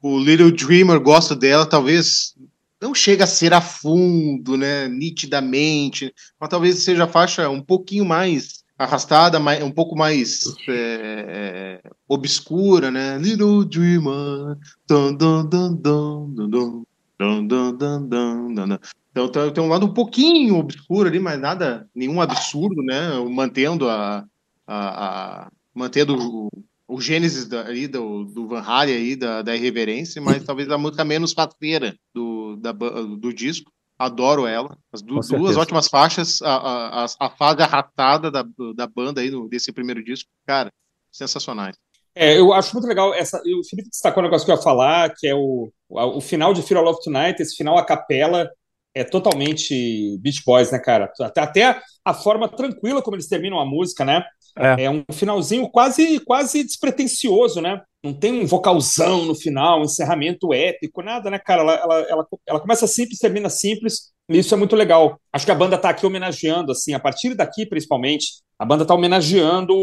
S2: O Little Dreamer, gosto dela, talvez não chega a ser a fundo, né? Nitidamente, mas talvez seja a faixa um pouquinho mais arrastada, mais, um pouco mais é, é, obscura, né? Little Dreamer, dun, dun, dun, dun, dun, dun. Dun, dun, dun, dun, dun. Então tem um lado um pouquinho obscuro ali, mas nada, nenhum absurdo, né? Mantendo a, a, a mantendo o, o gênesis da, ali do, do Van Halen aí, da, da irreverência, mas talvez a música menos faceira do, da, do disco. Adoro ela. As du, duas ótimas faixas, a, a, a fase arrastada da, da banda aí no, desse primeiro disco, cara, sensacionais.
S3: É, eu acho muito legal essa. O Felipe destacou um negócio que eu ia falar, que é o, o final de Fear of Love Tonight, esse final a capela é totalmente Beach Boys, né, cara? Até, até a forma tranquila como eles terminam a música, né? É. é, um finalzinho quase quase despretensioso, né? Não tem um vocalzão no final, um encerramento épico, nada, né, cara? Ela, ela, ela, ela começa simples, termina simples, e isso é muito legal. Acho que a banda tá aqui homenageando, assim, a partir daqui, principalmente, a banda está homenageando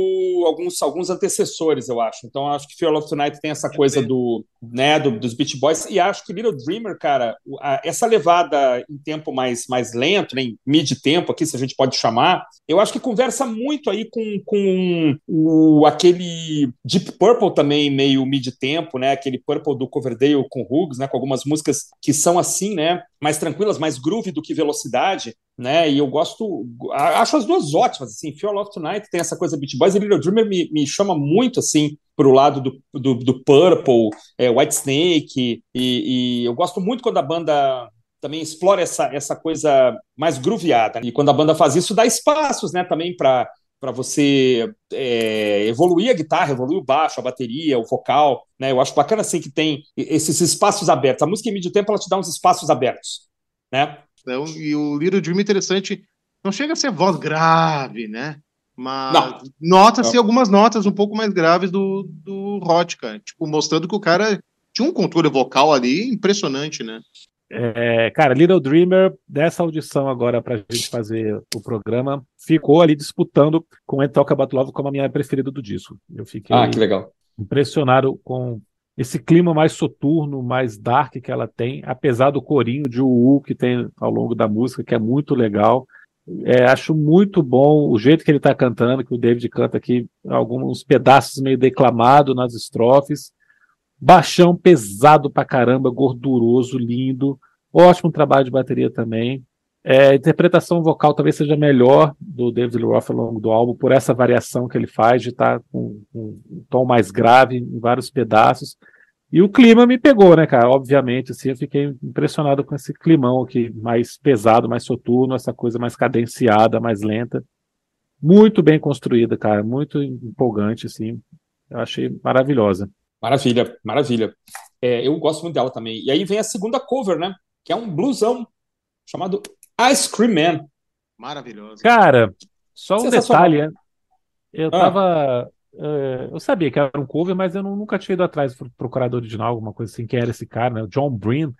S3: alguns, alguns antecessores, eu acho. Então, acho que Fear of Tonight tem essa coisa do, né, do, dos Beach Boys, e acho que Little Dreamer, cara, a, essa levada em tempo mais, mais lento, né, em mid-tempo aqui, se a gente pode chamar, eu acho que conversa muito aí com, com o, aquele Deep Purple também, meio mid-tempo, né, aquele Purple do Coverdale com Hughes, né, com algumas músicas que são assim, né, mais tranquilas, mais groove do que velocidade, né? E eu gosto, acho as duas ótimas, assim, Fear of Tonight tem essa coisa Beat Boys e Little Dreamer me, me chama muito, assim, pro lado do, do, do Purple, é, White Snake, e, e, eu gosto muito quando a banda também explora essa, essa coisa mais grooveada, e quando a banda faz isso, dá espaços, né, também para para você é, evoluir a guitarra, evoluir o baixo, a bateria, o vocal, né? Eu acho bacana assim que tem esses espaços abertos. A música em medio tempo ela te dá uns espaços abertos, né?
S2: Então, e o Little Dream é interessante, não chega a ser voz grave, né? Mas nota-se algumas notas um pouco mais graves do, do Rótica, tipo, mostrando que o cara tinha um controle vocal ali impressionante, né?
S1: É, cara, Little Dreamer, dessa audição agora pra gente fazer o programa, ficou ali disputando com About Love como a minha preferida do disco. Eu fiquei
S3: ah, que legal.
S1: impressionado com esse clima mais soturno, mais dark que ela tem, apesar do corinho de UU que tem ao longo da música, que é muito legal. É, acho muito bom o jeito que ele está cantando, que o David canta aqui, alguns pedaços meio declamado nas estrofes. Baixão pesado pra caramba, gorduroso, lindo. Ótimo trabalho de bateria também. É, a interpretação vocal talvez seja melhor do David Lee Roth ao longo do álbum, por essa variação que ele faz de estar tá com, com, um tom mais grave em vários pedaços. E o clima me pegou, né, cara? Obviamente, assim, eu fiquei impressionado com esse climão aqui, mais pesado, mais soturno, essa coisa mais cadenciada, mais lenta. Muito bem construída, cara, muito empolgante, assim. Eu achei maravilhosa.
S3: Maravilha, maravilha. É, eu gosto muito dela também. E aí vem a segunda cover, né? Que é um blusão chamado Ice Cream Man.
S2: Maravilhoso.
S1: Cara, só um detalhe. Né? Eu ah. tava. Uh, eu sabia que era um cover, mas eu nunca tinha ido atrás do procurador original, alguma coisa assim. Quem era esse cara, né? O John Breen.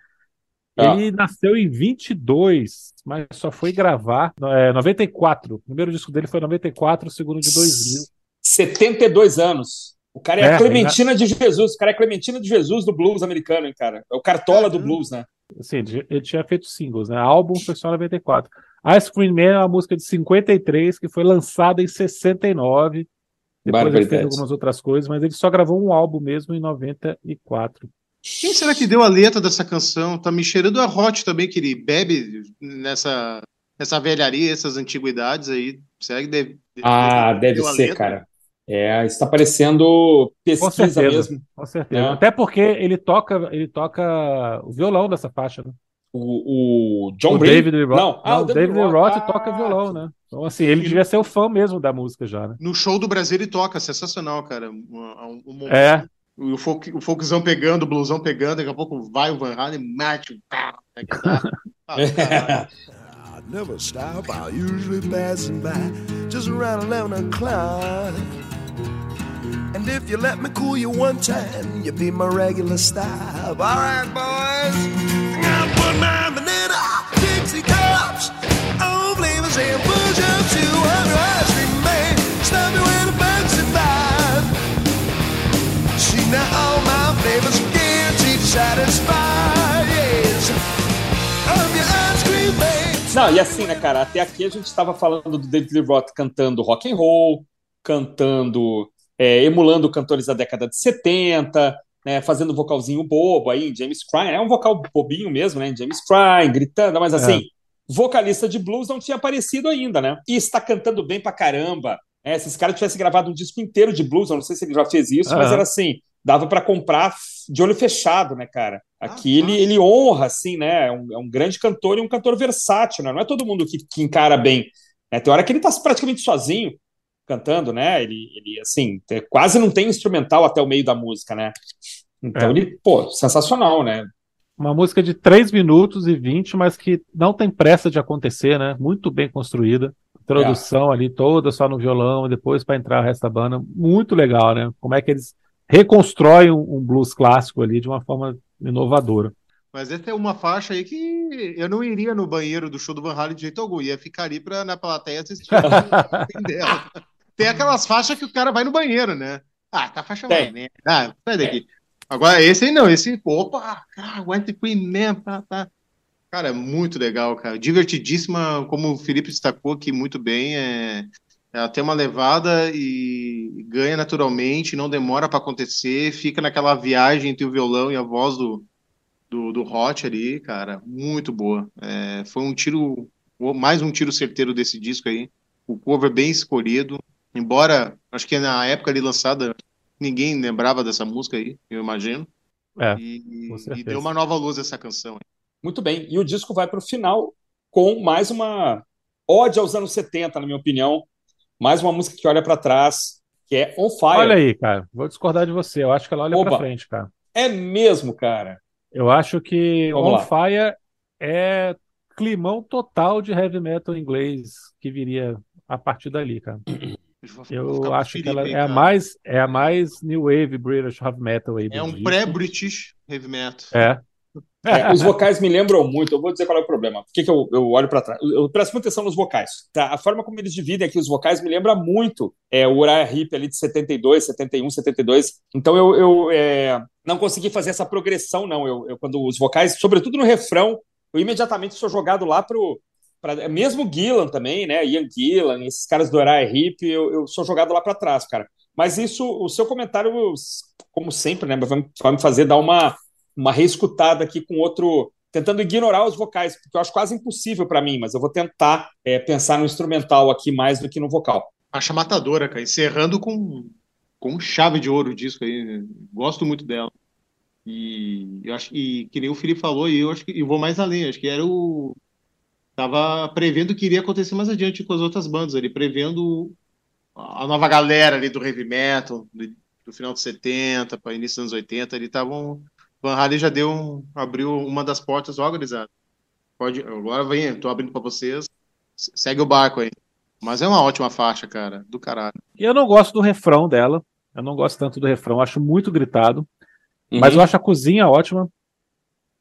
S1: Ah. Ele nasceu em 22, mas só foi gravar é, 94. O primeiro disco dele foi 94, o segundo de 2000.
S3: 72 anos. O cara é, é a Clementina de Jesus. O cara é a Clementina de Jesus do blues americano, hein, cara? É o cartola do blues, né?
S1: Sim, ele tinha feito singles, né? Álbum foi só em 94. Ice Cream Man é uma música de 53 que foi lançada em 69. Depois ele fez algumas outras coisas, mas ele só gravou um álbum mesmo em 94.
S2: Quem será que deu a letra dessa canção? Tá me cheirando a Hot também, que ele bebe nessa, nessa velharia, essas antiguidades aí. Será que deve.
S3: Ah, deve, deve ser, cara. É, está parecendo pesquisa com certeza, mesmo.
S1: Com certeza. É. Até porque ele toca, ele toca o violão dessa faixa, né?
S3: O, o John
S1: o David Lee Roth. Não, ah, não, o David Lee Roth ah, toca violão, né? Então, assim, ele devia ser o fã mesmo da música já, né?
S2: No show do Brasil ele toca, sensacional, cara. Um,
S1: um, um é.
S2: O, folk, o folkzão pegando, o blusão pegando, daqui a pouco vai o Van Halen e carro.
S4: ah, never stop, I usually passing by just around 11 o'clock. And if you let me cool you one time, you'll be my regular stop. All right, boys. I got one nine banana, Dixie cups, all flavors and push up to ice cream man. Stop me bugs are five. See now all my flavors guaranteed satisfied. Yes, I'm your ice cream man.
S3: Não, e assim, né, cara? Até aqui a gente estava falando do David Lee Roth cantando rock and roll, cantando é, emulando cantores da década de 70, né, fazendo vocalzinho bobo aí, James Crying, é um vocal bobinho mesmo, né, James Crying, gritando, mas assim, é. vocalista de blues não tinha aparecido ainda, né, e está cantando bem pra caramba, é, se esse cara tivesse gravado um disco inteiro de blues, eu não sei se ele já fez isso, mas era assim, dava para comprar de olho fechado, né, cara, aqui ah, ele, ele honra, assim, né, é um, é um, grande cantor e um cantor versátil, né, não é todo mundo que, que encara bem, né, tem hora que ele tá praticamente sozinho, cantando, né? Ele, ele assim, quase não tem instrumental até o meio da música, né? Então é. ele, pô, sensacional, né?
S1: Uma música de 3 minutos e 20, mas que não tem pressa de acontecer, né? Muito bem construída. Introdução é. ali toda só no violão e depois para entrar o resto da banda. Muito legal, né? Como é que eles reconstroem um blues clássico ali de uma forma inovadora.
S2: Mas essa é uma faixa aí que eu não iria no banheiro do show do Van Halen de jeito algum. Ia ficar ali pra, na plateia assistir dela. Tem aquelas faixas que o cara vai no banheiro, né? Ah, tá faixa vai, né? Ah, sai daqui. Agora, esse aí não, esse, opa, ah, White Queen mesmo, tá, tá. Cara, é muito legal, cara. Divertidíssima, como o Felipe destacou aqui muito bem. É, ela tem uma levada e ganha naturalmente, não demora para acontecer, fica naquela viagem entre o violão e a voz do, do, do Hot ali, cara, muito boa. É, foi um tiro, mais um tiro certeiro desse disco aí. O cover bem escolhido, embora acho que na época ali lançada ninguém lembrava dessa música aí, eu imagino.
S1: É,
S2: e, e deu uma nova luz essa canção.
S3: Muito bem. E o disco vai para o final com mais uma ode aos anos 70, na minha opinião. Mais uma música que olha para trás, que é On Fire.
S1: Olha aí, cara. Vou discordar de você. Eu acho que ela olha para frente, cara.
S3: É mesmo, cara.
S1: Eu acho que Vamos On lá. Fire é climão total de heavy metal inglês que viria a partir dali, cara. Eu acho que ela é a mais é a mais new wave British heavy metal aí.
S2: É um pré-British heavy metal.
S1: É.
S3: É, os vocais me lembram muito. Eu vou dizer qual é o problema. Por que, que eu, eu olho para trás? Eu presto muita atenção nos vocais. Tá? A forma como eles dividem aqui os vocais me lembra muito é, o Uriah Heep ali de 72, 71, 72. Então eu, eu é, não consegui fazer essa progressão, não. Eu, eu, quando os vocais, sobretudo no refrão, eu imediatamente sou jogado lá pro. Pra, mesmo Gillan também, né? Ian Gillan, esses caras do Uriah Heep, eu, eu sou jogado lá para trás, cara. Mas isso, o seu comentário, como sempre, né? Vai me fazer dar uma uma reescutada aqui com outro, tentando ignorar os vocais, porque eu acho quase impossível para mim, mas eu vou tentar é, pensar no instrumental aqui mais do que no vocal.
S2: Acha matadora, cara. Encerrando com, com chave de ouro o disco aí. Gosto muito dela. E eu acho e que nem o Felipe falou, e eu acho que eu vou mais além, acho que era o tava prevendo o que iria acontecer mais adiante com as outras bandas ali, prevendo a nova galera ali do heavy metal, do, do final dos 70 para início dos anos 80, eles estavam Van Halen já deu um, abriu uma das portas, gurizada. Pode, agora vem, tô abrindo para vocês. Segue o barco aí. Mas é uma ótima faixa, cara, do caralho.
S1: E eu não gosto do refrão dela. Eu não gosto tanto do refrão, acho muito gritado. Uhum. Mas eu acho a cozinha ótima.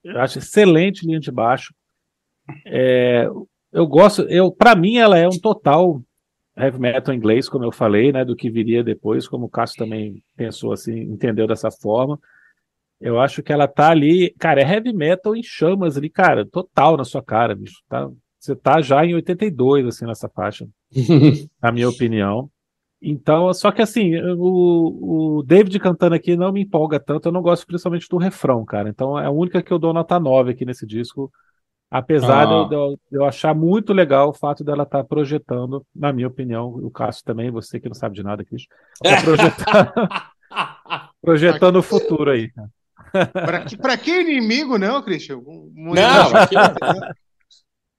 S1: Eu acho excelente linha de baixo. É, eu gosto, eu para mim ela é um total heavy metal inglês, como eu falei, né, do que viria depois, como o Cássio também pensou assim, entendeu dessa forma. Eu acho que ela tá ali, cara, é heavy metal em chamas ali, cara, total na sua cara, bicho. Tá, você tá já em 82, assim, nessa faixa, na minha opinião. Então, só que assim, o, o David cantando aqui não me empolga tanto, eu não gosto principalmente do refrão, cara. Então é a única que eu dou nota 9 aqui nesse disco. Apesar ah. de, eu, de, eu, achar muito legal o fato dela estar tá projetando, na minha opinião, o Cássio também, você que não sabe de nada, Cris, tá projetando, projetando o futuro aí.
S2: Pra que, pra que inimigo, não, Christian?
S3: não, aqui,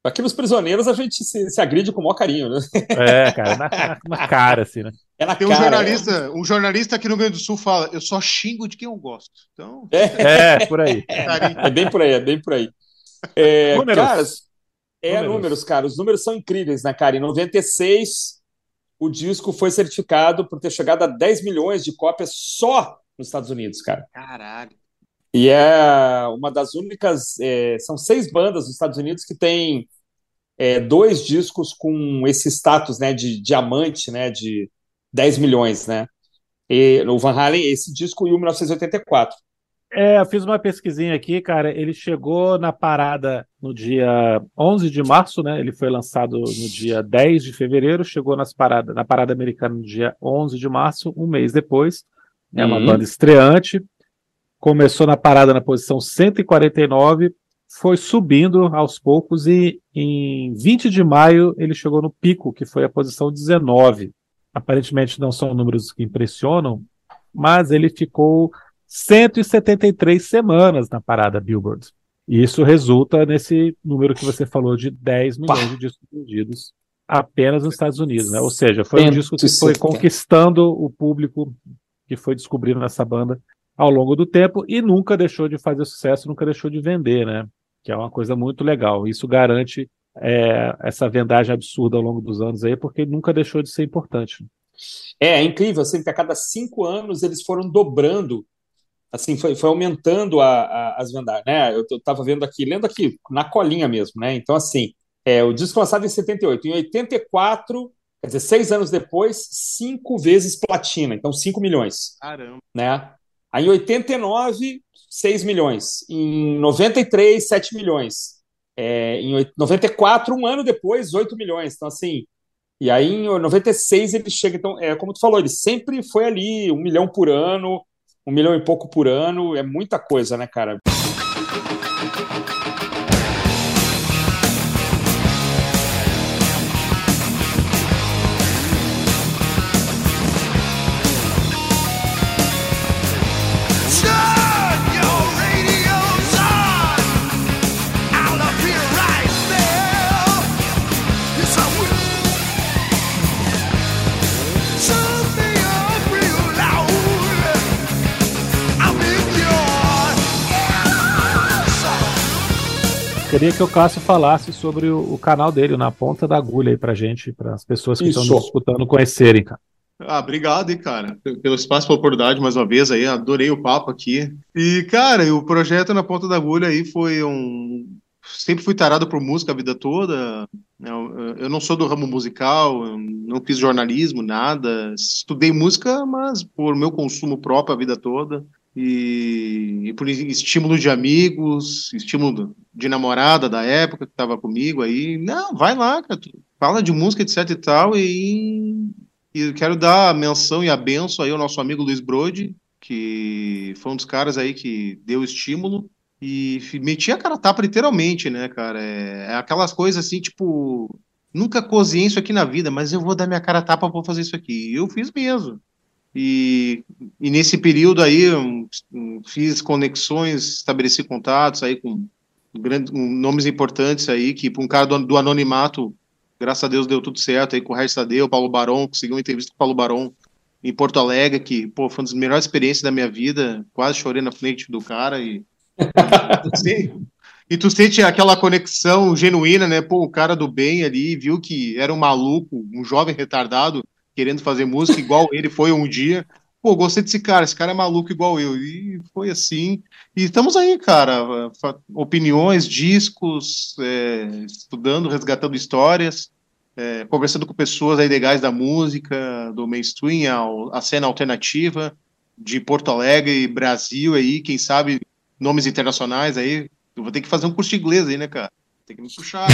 S3: aqui nos prisioneiros a gente se, se agride com o maior carinho, né?
S1: É, cara, na, na cara, assim, né?
S2: É na Tem um cara, jornalista, é. um jornalista aqui no Rio Grande do Sul fala, eu só xingo de quem eu gosto. Então...
S1: É, é por aí.
S3: É bem por aí, é bem por aí. É, números. Caras, é números. números, cara. Os números são incríveis, né, cara? Em 96, o disco foi certificado por ter chegado a 10 milhões de cópias só nos Estados Unidos, cara.
S2: Caralho.
S3: E é uma das únicas. É, são seis bandas nos Estados Unidos que tem é, dois discos com esse status né, de diamante, né, de 10 milhões. Né? E, o Van Halen, esse disco em 1984.
S1: É, eu fiz uma pesquisinha aqui, cara. Ele chegou na parada no dia 11 de março, né? Ele foi lançado no dia 10 de fevereiro, chegou nas parada, na parada americana no dia 11 de março, um mês depois. É uma uhum. banda estreante começou na parada na posição 149, foi subindo aos poucos e em 20 de maio ele chegou no pico, que foi a posição 19. Aparentemente não são números que impressionam, mas ele ficou 173 semanas na parada Billboard. E isso resulta nesse número que você falou de 10 milhões Pá. de discos vendidos apenas nos Estados Unidos, né? Ou seja, foi um disco que foi conquistando o público que foi descobrindo essa banda ao longo do tempo e nunca deixou de fazer sucesso, nunca deixou de vender, né? Que é uma coisa muito legal. Isso garante é, essa vendagem absurda ao longo dos anos aí, porque nunca deixou de ser importante.
S3: É, é incrível, assim, que a cada cinco anos eles foram dobrando, assim, foi, foi aumentando a, a, as vendagens, né? Eu estava vendo aqui, lendo aqui, na colinha mesmo, né? Então, assim, é, o disco lançado em 78, em 84 Quer dizer, seis anos depois, cinco vezes platina, então 5 milhões.
S2: Caramba.
S3: Né? Aí em 89, 6 milhões. Em 93, 7 milhões. É, em 94, um ano depois, 8 milhões. Então, assim, e aí em 96 ele chega. Então, é como tu falou, ele sempre foi ali, um milhão por ano, um milhão e pouco por ano. É muita coisa, né, cara?
S1: Queria que o Cássio falasse sobre o, o, canal dele, Na Ponta da Agulha, aí pra gente, para as pessoas que Isso. estão nos escutando conhecerem, cara.
S2: Ah, obrigado, hein, cara, pelo espaço, pela oportunidade mais uma vez aí, adorei o papo aqui. E, cara, o projeto Na Ponta da Agulha aí foi um. Sempre fui tarado por música a vida toda. Eu não sou do ramo musical, não fiz jornalismo, nada. Estudei música, mas por meu consumo próprio a vida toda e, e, por estímulo de amigos, estímulo de namorada da época que estava comigo aí, não, vai lá, cara, fala de música, etc e tal, e, e quero dar a menção e a benção aí ao nosso amigo Luiz Brode, que foi um dos caras aí que deu estímulo e metia a cara tapa literalmente, né, cara, é, é aquelas coisas assim, tipo, nunca cozinhei isso aqui na vida, mas eu vou dar minha cara tapa para fazer isso aqui, e eu fiz mesmo. E, e nesse período aí fiz conexões, estabeleci contatos aí com, nomes importantes aí, que para um cara do, do, anonimato, graças a Deus deu tudo certo aí com o Regis Tadeu, Paulo Barão, consegui uma entrevista com o Paulo Barão em Porto Alegre, que pô, foi uma das melhores experiências da minha vida, quase chorei na frente do cara e e tu sente aquela conexão genuína, né? Pô, o cara do bem ali viu que era um maluco, um jovem retardado, querendo fazer música igual ele foi um dia. Pô, gostei desse cara, esse cara é maluco igual eu. E foi assim. E estamos aí, cara. Opiniões, discos, é, estudando, resgatando histórias, é, conversando com pessoas aí legais da música, do mainstream, a, a cena alternativa de Porto Alegre, Brasil aí, quem sabe nomes internacionais aí. Eu vou ter que fazer um curso de inglês aí, né, cara? Tem que me puxar.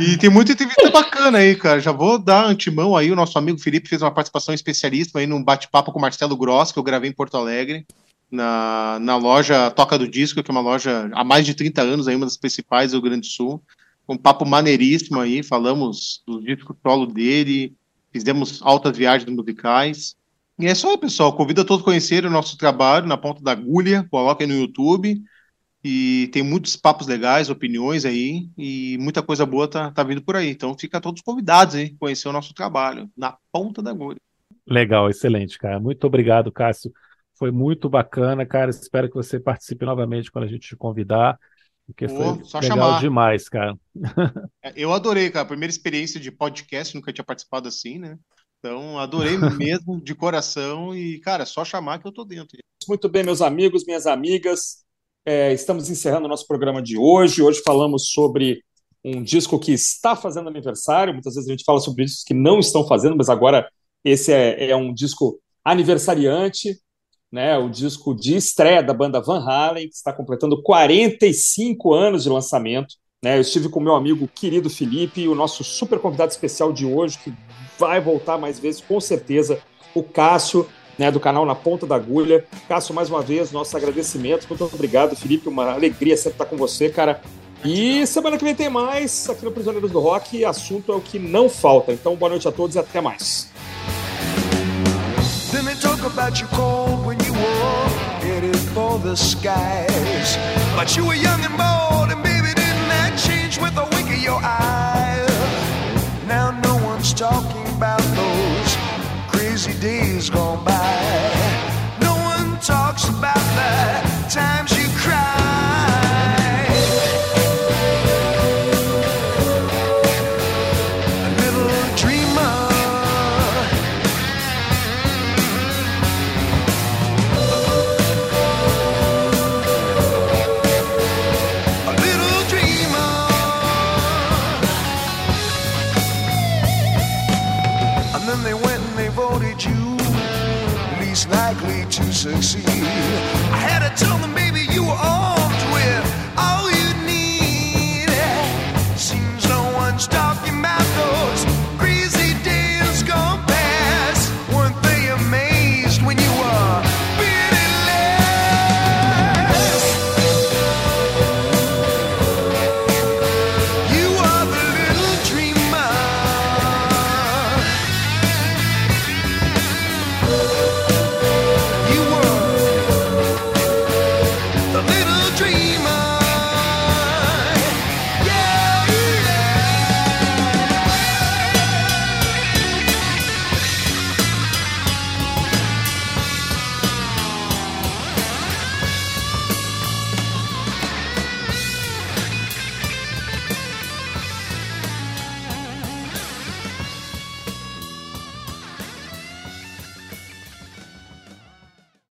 S2: e tem muita entrevista bacana aí, cara. Já vou dar antemão aí. O nosso amigo Felipe fez uma participação especialista aí num bate-papo com o Marcelo Gross, que eu gravei em Porto Alegre, na, na loja Toca do Disco, que é uma loja há mais de 30 anos, aí, uma das principais do Rio Grande do Sul. Um papo maneiríssimo aí. Falamos do disco solo dele, fizemos altas viagens musicais. E é aí, pessoal. Convido a todos a conhecerem o nosso trabalho na ponta da agulha. Coloquem no YouTube. E tem muitos papos legais, opiniões aí, e muita coisa boa tá, tá vindo por aí. Então fica todos convidados aí conhecer o nosso trabalho na ponta da agulha.
S1: Legal, excelente, cara. Muito obrigado, Cássio. Foi muito bacana, cara. Espero que você participe novamente quando a gente te convidar. Porque Pô, foi legal chamar. demais, cara.
S2: É, eu adorei, cara. Primeira experiência de podcast, nunca tinha participado assim, né? Então, adorei mesmo, de coração. E, cara, é só chamar que eu tô dentro.
S3: Muito bem, meus amigos, minhas amigas. É, estamos encerrando o nosso programa de hoje. Hoje falamos sobre um disco que está fazendo aniversário. Muitas vezes a gente fala sobre discos que não estão fazendo, mas agora esse é, é um disco aniversariante, né? O disco de estreia da banda Van Halen, que está completando 45 anos de lançamento. Né? Eu estive com meu amigo querido Felipe o nosso super convidado especial de hoje, que vai voltar mais vezes, com certeza, o Cássio né, do canal Na Ponta da Agulha. Cássio, mais uma vez, nossos agradecimentos. Muito obrigado, Felipe. Uma alegria sempre estar com você, cara. E semana que vem tem mais aqui no Prisioneiros do Rock. Assunto é o que não falta. Então, boa noite a todos e até mais. Then they talk about you cold when you were headed for the skies. But you were young and bold, and baby, didn't that change with a wink of your eye? Now no one's talking days gone by. No one talks about the times